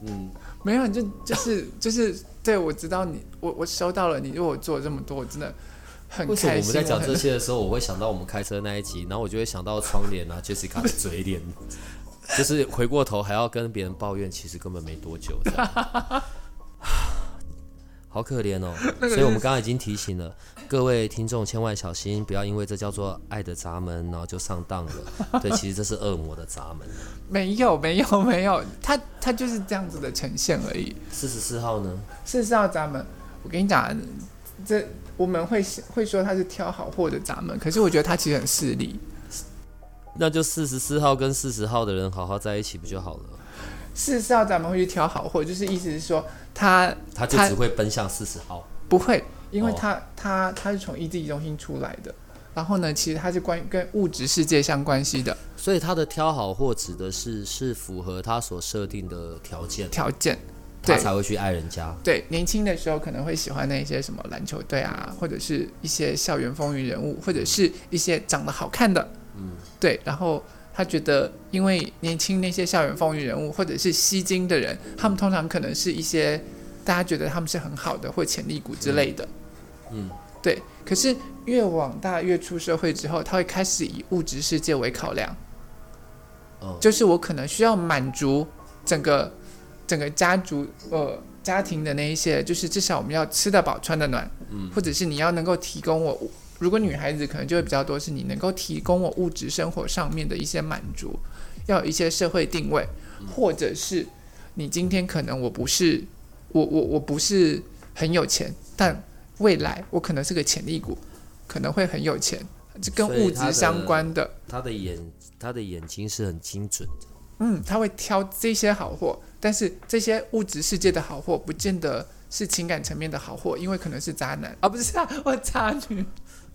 嗯，没有，就就是就是，对我知道你，我我收到了，你为我做了这么多，我真的很为什么开心。我们在讲这些的时候，我会想到我们开车那一集，然后我就会想到窗帘啊，Jessica 的嘴脸，就是回过头还要跟别人抱怨，其实根本没多久这样。好可怜哦，所以我们刚刚已经提醒了各位听众，千万小心，不要因为这叫做爱的闸门，然后就上当了。对，其实这是恶魔的闸门。没有没有没有，他他就是这样子的呈现而已。四十四号呢？四十四号闸门我跟你讲，这我们会会说他是挑好货的闸门，可是我觉得他其实很势利。那就四十四号跟四十号的人好好在一起不就好了？事实上，咱们会去挑好货，就是意思是说他他他就只会奔向四十号。不会，因为哦他、他他是从意志力中心出来的。然后呢，其实它是关于跟物质世界相关系的所以他的挑好货指的是是符合他所设定的条件，条件。他对才会去爱人家。对，年轻的时候可能会喜欢那些什么篮球队啊，或者是一些校园风云人物，或者是一些长得好看的，嗯，对，然后他觉得因为年轻那些校园风云人物或者是吸睛的人，他们通常可能是一些大家觉得他们是很好的或潜力股之类的。嗯，对。可是越往大越出社会之后，他会开始以物质世界为考量。哦，就是我可能需要满足整个整个家族呃家庭的那一些，就是至少我们要吃得饱穿得暖，嗯或者是你要能够提供我，如果女孩子可能就会比较多，是你能够提供我物质生活上面的一些满足，要有一些社会定位，或者是你今天可能我不是我我我不是很有钱，但未来我可能是个潜力股，可能会很有钱，这跟物质相关的。他的眼他的眼睛是很精准的。嗯，他会挑这些好货，但是这些物质世界的好货，不见得是情感层面的好货，因为可能是渣男啊，不是啊，我渣女。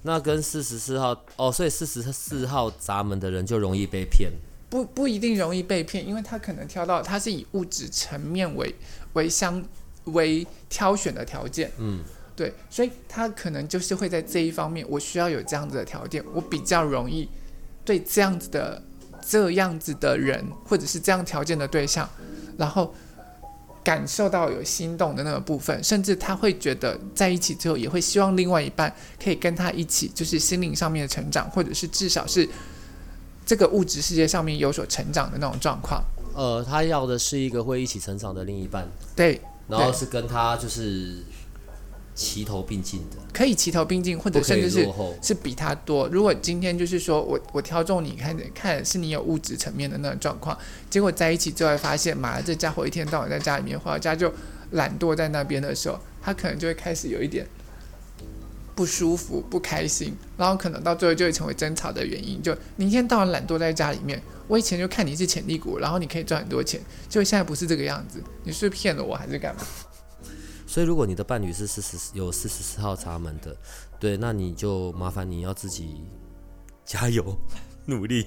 那跟四十四号哦，所以四十四号闸门的人就容易被骗。不不一定容易被骗，因为他可能挑到他是以物质层面为为相为挑选的条件，嗯，对，所以他可能就是会在这一方面，我需要有这样子的条件，我比较容易对这样子的这样子的人，或者是这样条件的对象，然后感受到有心动的那个部分，甚至他会觉得在一起之后，也会希望另外一半可以跟他一起，就是心灵上面的成长，或者是至少是这个物质世界上面有所成长的那种状况。呃，他要的是一个会一起成长的另一半，对，然后是跟他就是齐头并进的，可以齐头并进，或者甚至是。是比他多。如果今天就是说我我挑中你看看是你有物质层面的那种状况，结果在一起之后会发现，妈的这家伙一天到晚在家里面，回到家就懒惰在那边的时候，他可能就会开始有一点不舒服、不开心，然后可能到最后就会成为争吵的原因。就你一天到晚懒惰在家里面，我以前就看你是潜力股，然后你可以赚很多钱，结果现在不是这个样子，你是骗了我还是干嘛？所以，如果你的伴侣是四十有四十四号闸门的，对，那你就麻烦你要自己加油努力，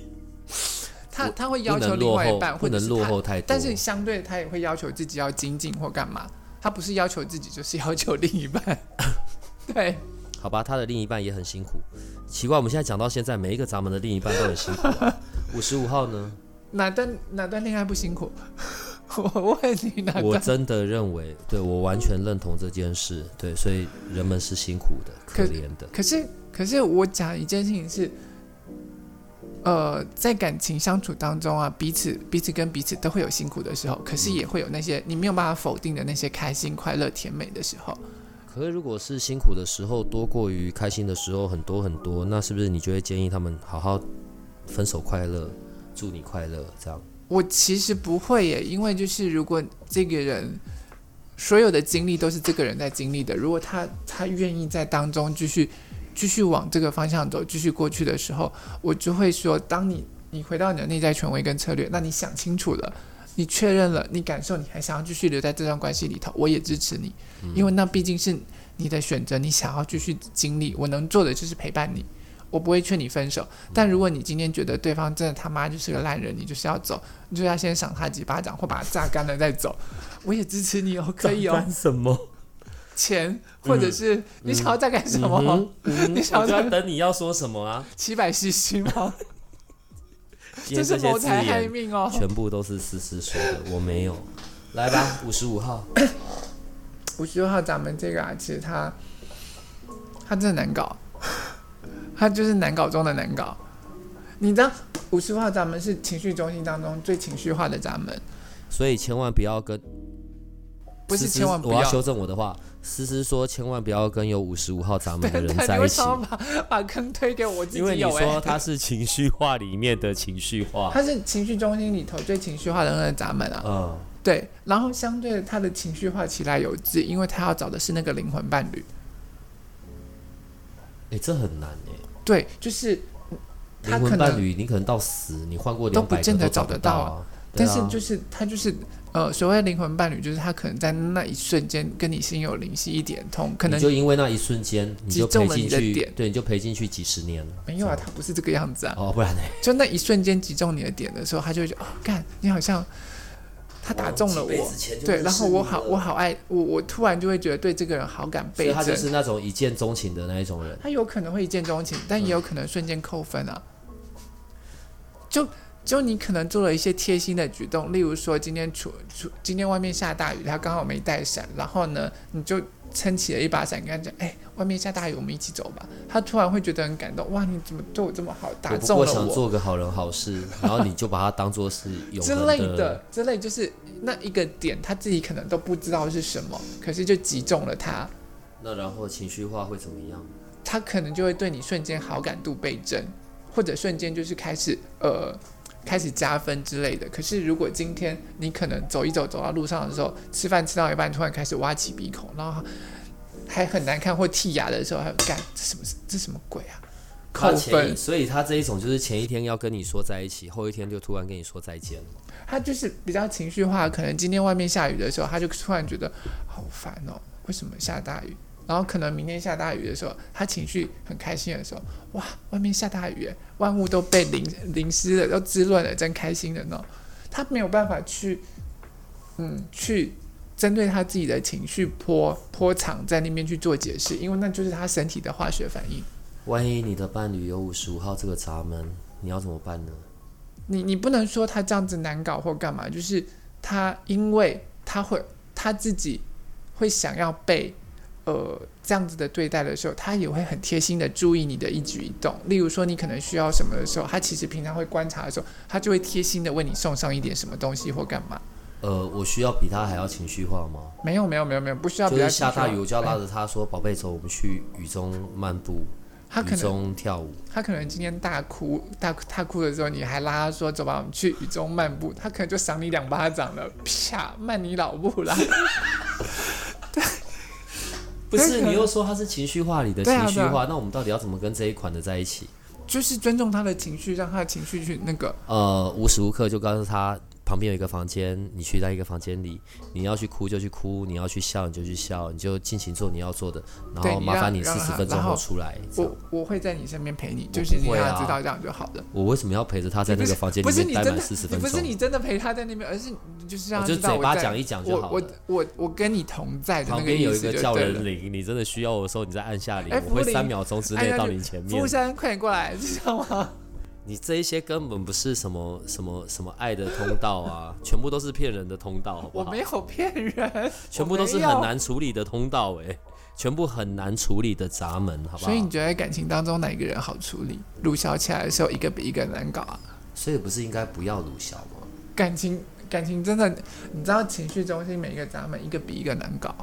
他他会要求另外一半，不能或者落后太多。但是相对他也会要求自己要精进或干嘛，他不是要求自己，就是要求另一半。对，好吧，他的另一半也很辛苦。奇怪，我们现在讲到现在，每一个闸门的另一半都很辛苦、啊。五十五号呢？哪段哪段恋爱不辛苦？我问你哪段？我真的认为，对我完全认同这件事。对，所以人们是辛苦的、可可怜的。可是可是我讲一件事情是，呃，在感情相处当中啊，彼此彼此跟彼此都会有辛苦的时候，可是也会有那些你没有办法否定的那些开心、快乐、甜美的时候。可是如果是辛苦的时候多过于开心的时候很多很多，那是不是你就会建议他们好好分手快乐，祝你快乐这样？我其实不会耶，因为就是如果这个人所有的经历都是这个人在经历的，如果他他愿意在当中继续继续往这个方向走，继续过去的时候，我就会说，当你你回到你的内在权威跟策略，那你想清楚了，你确认了，你感受你还想要继续留在这段关系里头，我也支持你，因为那毕竟是你的选择，你想要继续经历，我能做的就是陪伴你。我不会劝你分手，但如果你今天觉得对方真的他妈就是个烂人，你就是要走，你就要先赏他几巴掌，或把他榨干了再走。我也支持你哦，可以哦，干什么？钱或者是你想要再干什么？你想要要等你要说什么啊？七百 CC 吗？这是谋财害命哦。全部都是思思说的，我没有。来吧，五十五号。五十六号咱们这个啊，其实他他真的难搞，他就是难搞中的难搞。你知道五十号闸门是情绪中心当中最情绪化的闸门，所以千万不要跟不是千万不我要修正我的话，思思说千万不要跟有五十五号闸门的人 在一起。把把坑推给我自己因为你说他是情绪化里面的情绪化。他是情绪中心里头最情绪化的那个闸门啊，嗯，对，然后相对的他的情绪化起来有致，因为他要找的是那个灵魂伴侣，哎，这很难哎。对，就是他可能，伴侣，你可能到死，你换过都不见得找找得到啊。但是就是他就是呃，所谓灵魂伴侣，就是他可能在那一瞬间跟你心有灵犀一点通，可能就因为那一瞬间，你就赔进去对，你就赔进去几十年了。没有啊，他不是这个样子啊，哦，不然呢？就那一瞬间击中你的点的时候，他就会觉得哦，干，你好像他打中了我，对，然后我好我好爱我，我突然就会觉得对这个人好感倍所以他就。是那种一见钟情的那一种人。他有可能会一见钟情，但也有可能瞬间扣分啊。就就你可能做了一些贴心的举动，例如说今天出出今天外面下大雨，他刚好没带伞，然后呢，你就撑起了一把伞，跟他讲，哎，外面下大雨，我们一起走吧。他突然会觉得很感动，哇，你怎么对我这么好，打中了我想做个好人好事，然后你就把它当做是有之类的，之类就是那一个点，他自己可能都不知道是什么，可是就击中了他，那然后情绪化会怎么样？他可能就会对你瞬间好感度倍增，或者瞬间就是开始呃开始加分之类的。可是如果今天你可能走一走走到路上的时候，吃饭吃到一半突然开始挖起鼻孔，然后还很难看或剔牙的时候，还有干这什么这什么鬼啊？扣分，所以他这一种就是前一天要跟你说在一起，后一天就突然跟你说再见了。他就是比较情绪化，可能今天外面下雨的时候，他就突然觉得好烦哦，为什么下大雨？然后可能明天下大雨的时候，他情绪很开心的时候，哇，外面下大雨，万物都被淋淋湿了，都滋润了，真开心的呢。他没有办法去，嗯，去针对他自己的情绪波波长在那边去做解释，因为那就是他身体的化学反应。万一你的伴侣有五十五号这个闸门，你要怎么办呢？你你不能说他这样子难搞或干嘛，就是他因为他会他自己会想要被呃这样子的对待的时候，他也会很贴心的注意你的一举一动。例如说你可能需要什么的时候，他其实平常会观察的时候，他就会贴心的为你送上一点什么东西或干嘛。呃，我需要比他还要情绪化吗？没有没有没有没有，不需要就是下大雨，我就要拉哎着他说：“宝贝，走，我们去雨中漫步，他可能中跳舞。他可能今天大哭大大哭的时候，你还拉他说走吧，我们去雨中漫步，他可能就赏你两巴掌了，啪，慢你老母啦。”不是，你又说他是情绪化里的情绪对化，那我们到底要怎么跟这一款的在一起？就是尊重他的情绪，让他的情绪去那个。呃，无时无刻就告诉他旁边有一个房间，你去在一个房间里，你要去哭就去哭，你要去笑你就去笑，你就尽情做你要做的，然后麻烦你四十分钟后后出来。我我会在你身边陪你，我就是让他知道这样就好了。我为什么要陪着他在那个房间里面待满四十分钟？不是你真的陪他在那边，而是你就是让我就他知道我在嘴巴讲一讲就好了。我我我跟你同在的那个旁边有一个叫。人铃，你真的需要我的时候，你再按下铃，哎我会三秒钟之内到你前面服务。生，快点过来，知道吗？你这一些根本不是什么什么什么爱的通道啊，全部都是骗人的通道，好不好我没？有骗人，全部都是很。难处理的通道、哎，全部很难处理的闸门，好不好？所以你觉得感情当中哪一个人好处理？鲁小起来的时候，一个比一个难搞啊！所以不是应该不要鲁小吗？感情感情真的，你知道情绪中心每一个闸门，一个比一个难搞。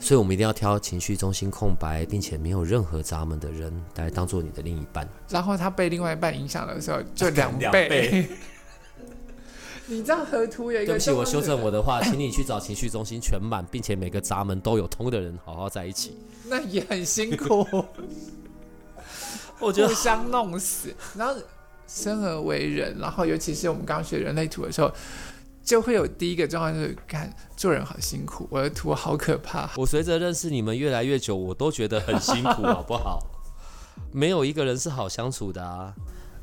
所以我们一定要挑情绪中心空白，并且没有任何闸门的人来当做你的另一半。然后他被另外一半影响的时候，就两 两倍。你知道河图有一个对不起，我修正我的，的话，请你去找情绪中心全满，并且每个闸门都有通的人好好在一起。那也很辛苦，我觉得互相弄死。然后生而为人，然后尤其是我们刚学人类图的时候，就会有第一个状况就是，看做人好辛苦，我的图好可怕。我随着认识你们越来越久，我都觉得很辛苦，好不好？没有一个人是好相处的啊。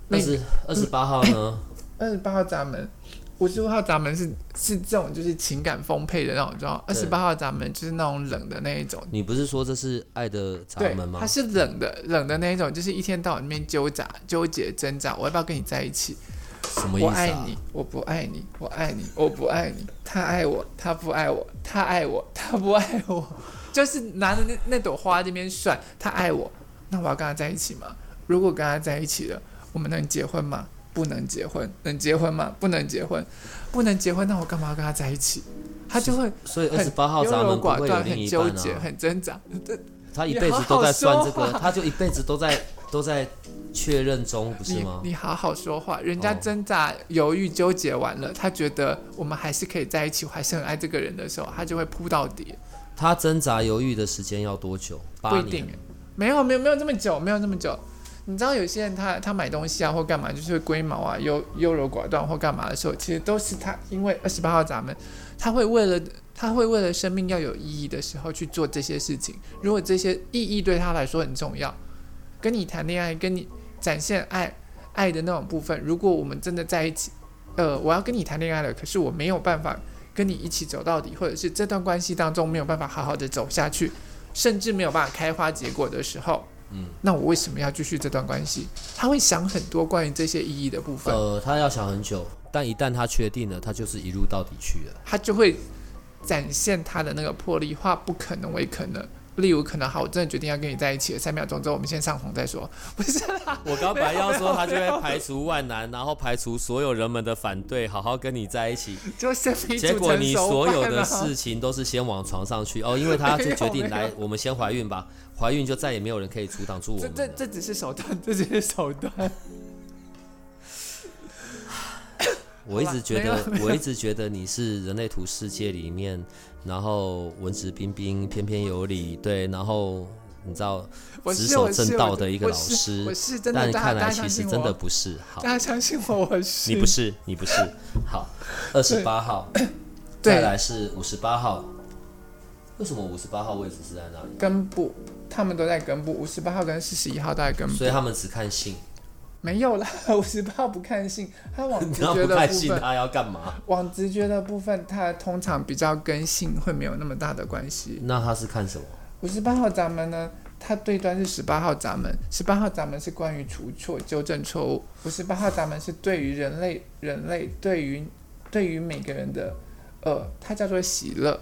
那二十二十八号呢？二十八号闸门，五十五号闸门是是这种就是情感丰沛的那种状况，二十八号闸门就是那种冷的那一种。你不是说这是爱的闸门，吗它？是冷的，冷的那一种，就是一天到晚里面纠杂、纠结、挣扎，我要不要跟你在一起？什么意思啊？我爱你，我不爱你，我爱你，我不爱你。他爱我，他不爱我，他爱我，他不爱我。就是拿着那那朵花这边甩，他爱我，那我要跟他在一起吗？如果跟他在一起了，我们能结婚吗？不能结婚，能结婚吗？不能结婚，不能结婚，那我干嘛要跟他在一起？他就会所以二十八号优柔寡断，会有另很纠一半结，啊。很挣扎。他一辈子都在算这个，他就一辈子都在都在确认中，不是吗？你好好说话，人家哦挣扎、犹豫、纠结完了，他觉得我们还是可以在一起，我还是很爱这个人的时候，他就会扑到底。他挣扎犹豫的时间要多久？不。一定欸，没有没有没有这么久，没有这么久。你知道有些人他他买东西啊或干嘛，就是龟毛啊、优优柔寡断或干嘛的时候，其实都是他因为二十八号闸门，他会为了他会为了生命要有意义的时候去做这些事情。如果这些意义对他来说很重要，跟你谈恋爱，跟你展现爱爱的那种部分，如果我们真的在一起，呃，我要跟你谈恋爱了，可是我没有办法跟你一起走到底，或者是这段关系当中没有办法好好的走下去，甚至没有办法开花结果的时候，嗯，那我为什么要继续这段关系？他会想很多关于这些意义的部分。呃，他要想很久，但一旦他确定了，他就是一路到底去了。他就会展现他的那个魄力，化不可能为可能。例如，可能好，我真的决定要跟你在一起了。三秒钟之后，我们先上床再说。不是啦，我刚本来要说他就会排除万难，然后排除所有人们的反对，好好跟你在一起。就结果你所有的事情都是先往床上去 哦，因为他就决定来，我们先怀孕吧。怀孕就再也没有人可以阻挡住我们。这这这只是手段，这只是手段。我一直觉得，我一直觉得你是人类图世界里面，然后文质彬彬、翩翩有礼，对，然后你知道，执守正道的一个老师。我是真的，但看来其实真的不是。好，大家相信我，我是。你不是，你不是。好，二十八号，再来是五十八号。为什么五十八号位置是在那里？根部，他们都在根部。五十八号跟四十一号都在根部，所以他们只看性。没有啦，五十八不看性，他往 直觉的部分，他要干嘛？往直觉的部分，他通常比较跟性会没有那么大的关系。那他是看什么？五十八号闸门呢？它对端是十八号闸门，十八号闸门是关于除错、纠正错误。五十八号闸门是对于人类、人类对于对于每个人的，呃，它叫做喜乐。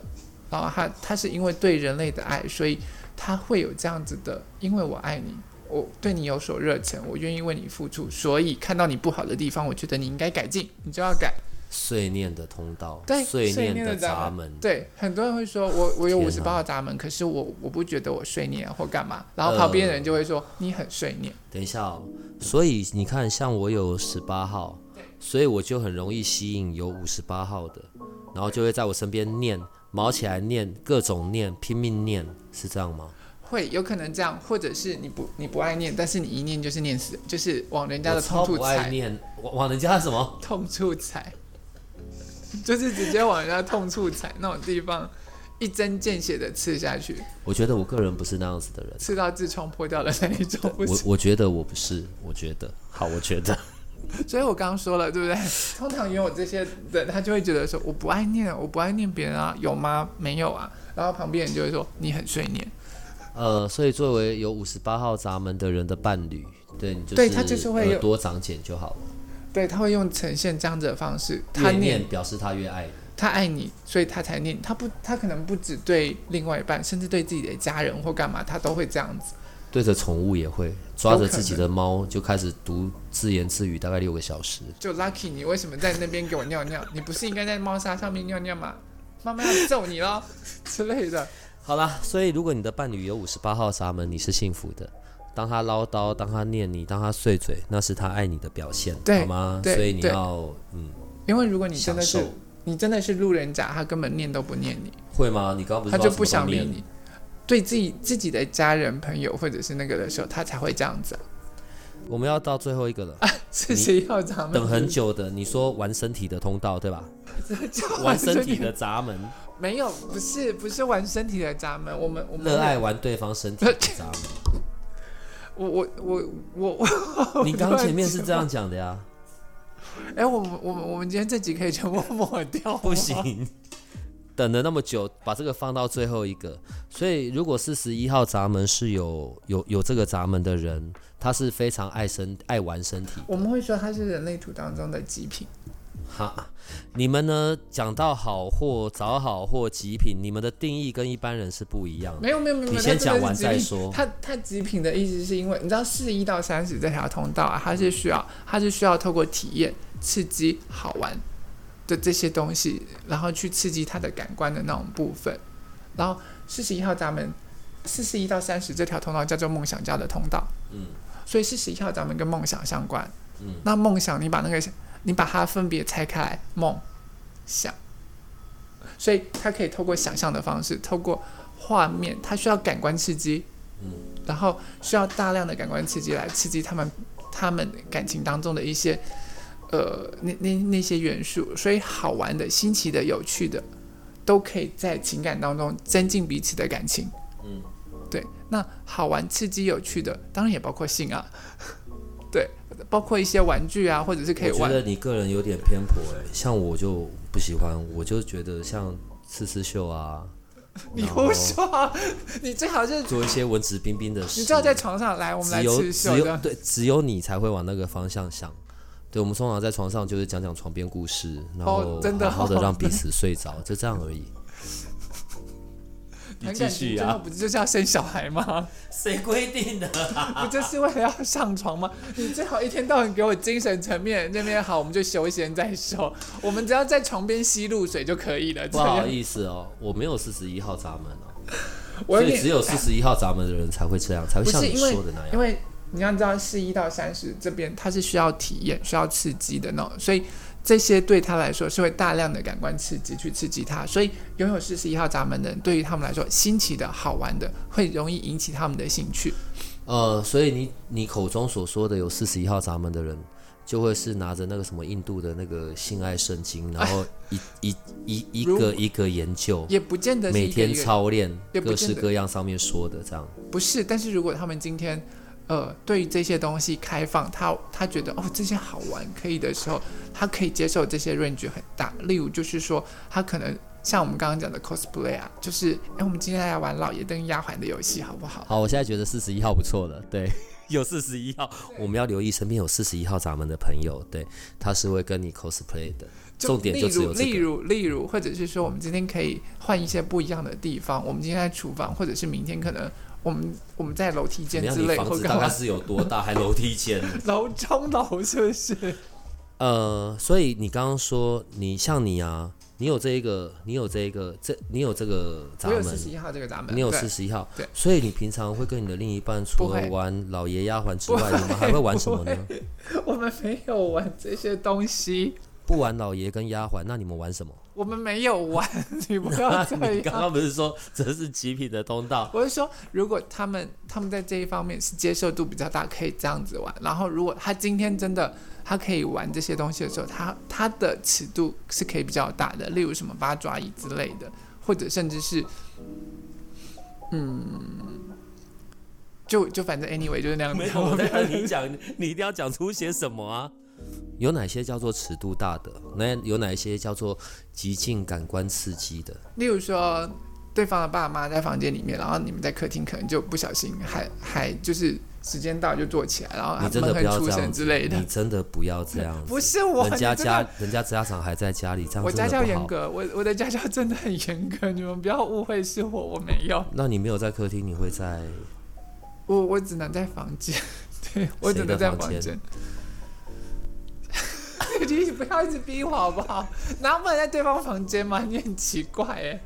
然后它它是因为对人类的爱，所以它会有这样子的，因为我爱你。我对你有所热忱，我愿意为你付出，所以看到你不好的地方，我觉得你应该改进，你就要改。碎念的通道，对，碎念的闸门，对，很多人会说我我有五十八号闸门，可是我我不觉得我碎念或干嘛，然后旁边人就会说你很碎念。等一下哦，所以你看，像我有十八号，所以我就很容易吸引有五十八号的，然后就会在我身边念，毛起来念，各种念，拼命念，是这样吗？会有可能这样，或者是你不你不爱念，但是你一念就是念死，就是往人家的痛处踩。念，往往人家什么？痛处踩，就是直接往人家痛处踩那种地方，一针见血的刺下去。我觉得我个人不是那样子的人，刺到痔疮破掉的那一种。我我觉得我不是，我觉得好，我觉得。所以我刚刚说了，对不对？通常拥有这些人，他就会觉得说我不爱念，我不爱念别人啊，有吗？没有啊。然后旁边人就会说你很碎念。呃，所以作为有五十八号闸门的人的伴侣，对你对他就是会多长茧就好了。对他会用呈现这样子的方式，他念表示他越爱你，他爱你，所以他才念。他不，他可能不只对另外一半，甚至对自己的家人或干嘛，他都会这样子。对着宠物也会抓着自己的猫就开始读自言自语，大概六个小时。就 Lucky，你为什么在那边给我尿尿？你不是应该在猫砂上面尿尿吗？妈妈要揍你喽之类的。好了，所以如果你的伴侣有五十八号闸门，你是幸福的。当他唠叨，当他念你，当他碎嘴，那是他爱你的表现，好吗？所以你要嗯，因为如果你真的是你真的是路人甲，他根本念都不念你，会吗？你刚刚不是他就不想理你，对自己自己的家人朋友或者是那个的时候，他才会这样子。我们要到最后一个了，是谁要闸门？等很久的，你说玩身体的通道对吧？玩身体的闸门。没有，不是不是玩身体的闸门，我们我们热爱玩对方身体的闸门。我我我我我，你刚前面是这样讲的呀？哎，我们我们我们今天这集可以全部抹掉？不行，等了那么久，把这个放到最后一个。所以，如果四十一号闸门是有有有这个闸门的人，他是非常爱身爱玩身体。我们会说他是人类图当中的极品。哈，你们呢？讲到好货、找好货、极品，你们的定义跟一般人是不一样的。没有没有没有，你先讲完再说。它它极品的意思是因为你知道四一到三十这条通道啊，它是需要它是需要透过体验、刺激、好玩的这些东西，然后去刺激他的感官的那种部分。然后四十一号闸门，四十一到三十这条通道叫做梦想家的通道。嗯，所以四十一号闸门跟梦想相关。嗯，那梦想你把那个。你把它分别拆开来，梦想，所以它可以透过想象的方式，透过画面，它需要感官刺激，嗯，然后需要大量的感官刺激来刺激他们他们感情当中的一些呃那那那些元素，所以好玩的、新奇的、有趣的，都可以在情感当中增进彼此的感情，嗯，对，那好玩、刺激、有趣的，当然也包括性啊，对。包括一些玩具啊，或者是可以玩。我觉得你个人有点偏颇哎，像我就不喜欢，我就觉得像刺刺绣啊，你胡说，你最好是，做一些文质彬彬的事。你最好在床上来，我们来只有刺绣。只有对，只有你才会往那个方向想。对，我们通常在床上就是讲讲床边故事，然后哦真的好好的哦让彼此睡着，就这样而已。很感情最后不就是要生小孩吗？谁规定的？不就是为了要上床吗？你最好一天到晚给我精神层面那边好，我们就休闲再说。我们只要在床边吸露水就可以了。不好意思哦，我没有四十一号闸门哦，所以只有四十一号闸门的人才会这样，才会像你说的那样。因为你要知道，四一到三十这边它是需要体验、需要刺激的那种，所以这些对他来说是会大量的感官刺激去刺激他，所以拥有四十一号闸门的人，对于他们来说新奇的好玩的，会容易引起他们的兴趣。呃，所以你你口中所说的有四十一号闸门的人，就会是拿着那个什么印度的那个性爱圣经，然后 一一一一个一个研究，也不见得是每天操练各式各样上面说的这样。不是，但是如果他们今天，呃，对于这些东西开放，他他觉得哦这些好玩可以的时候，他可以接受这些 range 很大。例如就是说，他可能像我们刚刚讲的 cosplay 啊，就是哎，我们今天来玩老爷灯丫鬟的游戏好不好？好，我现在觉得四十一号不错了，对，有四十一号，我们要留意身边有四十一号闸门的朋友，对，他是会跟你 cosplay 的，重点就只有例如例如，或者是说，我们今天可以换一些不一样的地方。我们今天在厨房，或者是明天可能我们我们在楼梯间？之类，大概是有多大？还楼梯间？楼中楼是不是？呃，所以你刚刚说你像你啊，你有这一个，你有这一个，这你有这个闸门我有四，十一号这个闸门，你有四十一号，对所以你平常会跟你的另一半除了玩老爷丫鬟之外，你们还会玩什么呢？我们没有玩这些东西，不玩老爷跟丫鬟，那你们玩什么？我们没有玩，你不要这 你刚。刚不是说这是极品的通道？我是说，如果他们他们在这一方面是接受度比较大，可以这样子玩。然后，如果他今天真的他可以玩这些东西的时候，他他的尺度是可以比较大的，例如什么八爪椅之类的，或者甚至是，嗯，就就反正 anyway 就是那样子。没有，我在让你讲，你一定要讲出些什么啊？有哪些叫做尺度大的？那有哪一些叫做极尽感官刺激的？例如说，对方的爸妈在房间里面，然后你们在客厅，可能就不小心还还就是时间到就坐起来，然后你真的不要这样之类的你。真的不要这样子。不是我，人家家人家家长还在家里，这样我家。教严格，我我的家教真的很严格，你们不要误会是我，我没有，那你没有在客厅，你会在我我只能在房间，对我只能在房间你不要一直逼我好不好？然后不能在对方房间吗？你很奇怪哎。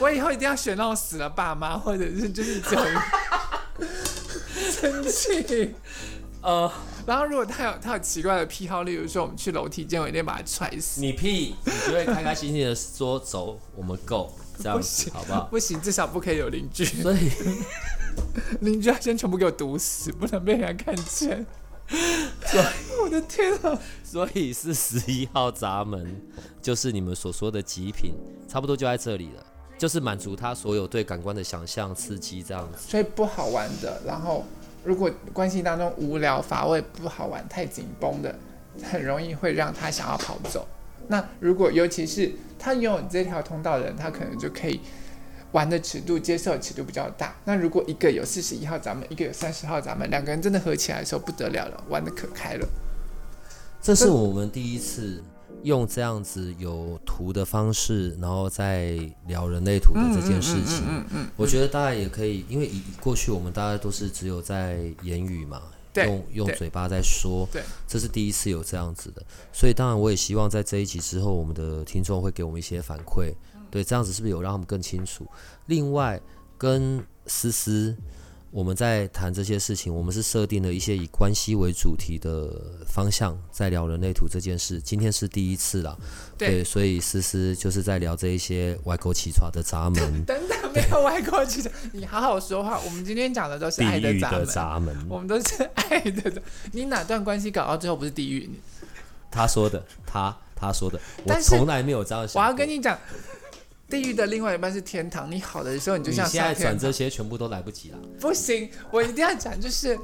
我以后一定要选那种死了爸妈，或者是就是这种生气。呃，然后如果他有他有奇怪的癖好，例如说我们去楼梯间，我一定把他踹死。你屁，你就会开开心心的说走，我们 go 这样好不好？不行，至少不可以有邻居，所以 邻居要先全部给我毒死，不能被人家看见。我的天啊！所以是十一号闸门就是你们所说的极品，差不多就在这里了，就是满足他所有对感官的想象刺激这样子。所以不好玩的，然后如果关系当中无聊乏味、不好玩、太紧绷的，很容易会让他想要跑走。那如果尤其是他拥有这条通道的人，他可能就可以玩的尺度、接受的尺度比较大。那如果一个有四十一号咱们，一个有三十号咱们，两个人真的合起来的时候不得了了，玩的可开了。这是我们第一次用这样子有图的方式，然后再聊人类图的这件事情。嗯嗯，我觉得大家也可以，因为以过去我们大家都是只有在言语嘛，用用嘴巴在说，对，这是第一次有这样子的，所以当然我也希望在这一集之后，我们的听众会给我们一些反馈，对，这样子是不是有让他们更清楚？另外，跟思思。我们在谈这些事情，我们是设定了一些以关系为主题的方向，在聊人类图这件事。今天是第一次啦，对所以思思就是在聊这一些歪狗起床的闸门，等等，没有歪过去的，你好好说话。我们今天讲的都是爱的的闸门，闸门。我们都是爱的闸。你哪段关系搞到最后不是地狱？你他说的，他他说的，我从来没有这样想。我要跟你讲，地狱的另外一半是天堂。你好的时候，你就像你现在。转这些全部都来不及了。不行，我一定要讲，就是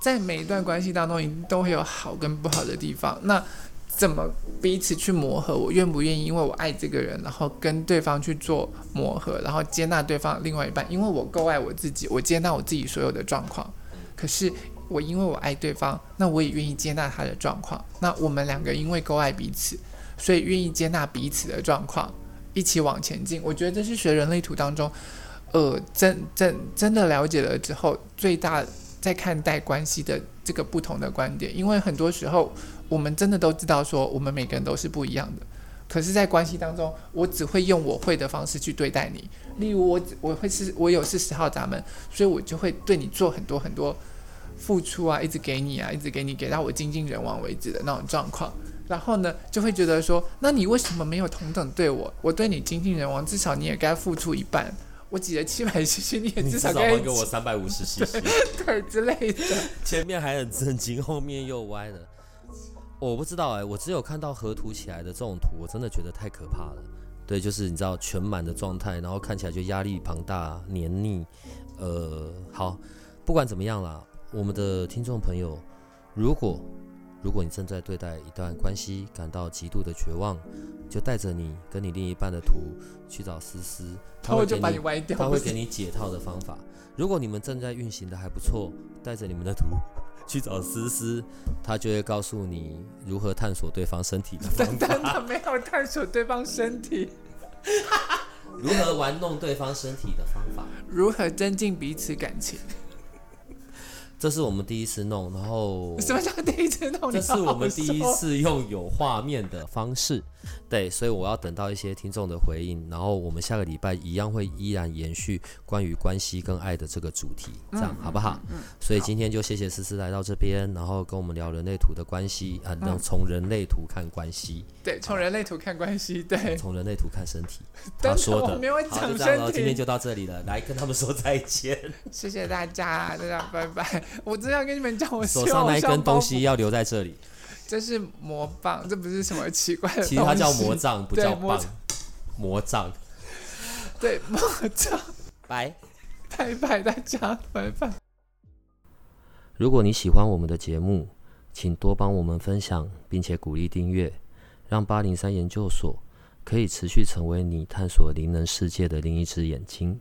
在每一段关系当中，一定都会有好跟不好的地方。那怎么彼此去磨合，我愿不愿意因为我爱这个人，然后跟对方去做磨合，然后接纳对方另外一半，因为我够爱我自己，我接纳我自己所有的状况。可是我因为我爱对方，那我也愿意接纳他的状况。那我们两个因为够爱彼此，所以愿意接纳彼此的状况，一起往前进。我觉得这是学人类图当中，呃，真真真的了解了之后，最大在看待关系的这个不同的观点。因为很多时候。我们真的都知道，说我们每个人都是不一样的。可是，在关系当中，我只会用我会的方式去对待你。例如，我我会是，我有是十号闸门，所以我就会对你做很多很多付出啊，一直给你啊，一直给你，给到我精尽人亡为止的那种状况。然后呢，就会觉得说，那你为什么没有同等对我？我对你精尽人亡，至少你也该付出一半。我挤了七百 cc，你也至少该还给我三百五十 cc，对之类的。前面还很震惊，后面又歪了。我不知道哎，我只有看到河图起来的这种图，我真的觉得太可怕了。对，就是你知道全满的状态，然后看起来就压力庞大、黏腻。呃，好，不管怎么样啦，我们的听众朋友，如果如果你正在对待一段关系感到极度的绝望，就带着你跟你另一半的图去找思思，他会给你歪掉，他会给你解套的方法。如果你们正在运行的还不错，带着你们的图。去找思思，他就会告诉你如何探索对方身体的方法。等他，没有探索对方身体，如何玩弄对方身体的方法，如何增进彼此感情。这是我们第一次弄，然后什么叫第一次弄？这是我们第一次用有画面的方式。对，所以我要等到一些听众的回应，然后我们下个礼拜一样会依然延续关于关系跟爱的这个主题，这样好不好？嗯。所以今天就谢谢思思来到这边，然后跟我们聊人类图的关系啊，能从人类图看关系。对，从人类图看关系。对，从人类图看身体。他说的。没有讲身体。今天就到这里了，来跟他们说再见。谢谢大家，大家拜拜。我真要跟你们讲，我手上那一根东西要留在这里。这是魔棒，这不是什么奇怪的。其实它叫魔杖，不叫棒。魔杖，对魔杖。拜拜拜，大家拜拜。如果你喜欢我们的节目，请多帮我们分享，并且鼓励订阅，让八零三研究所可以持续成为你探索灵能世界的另一只眼睛。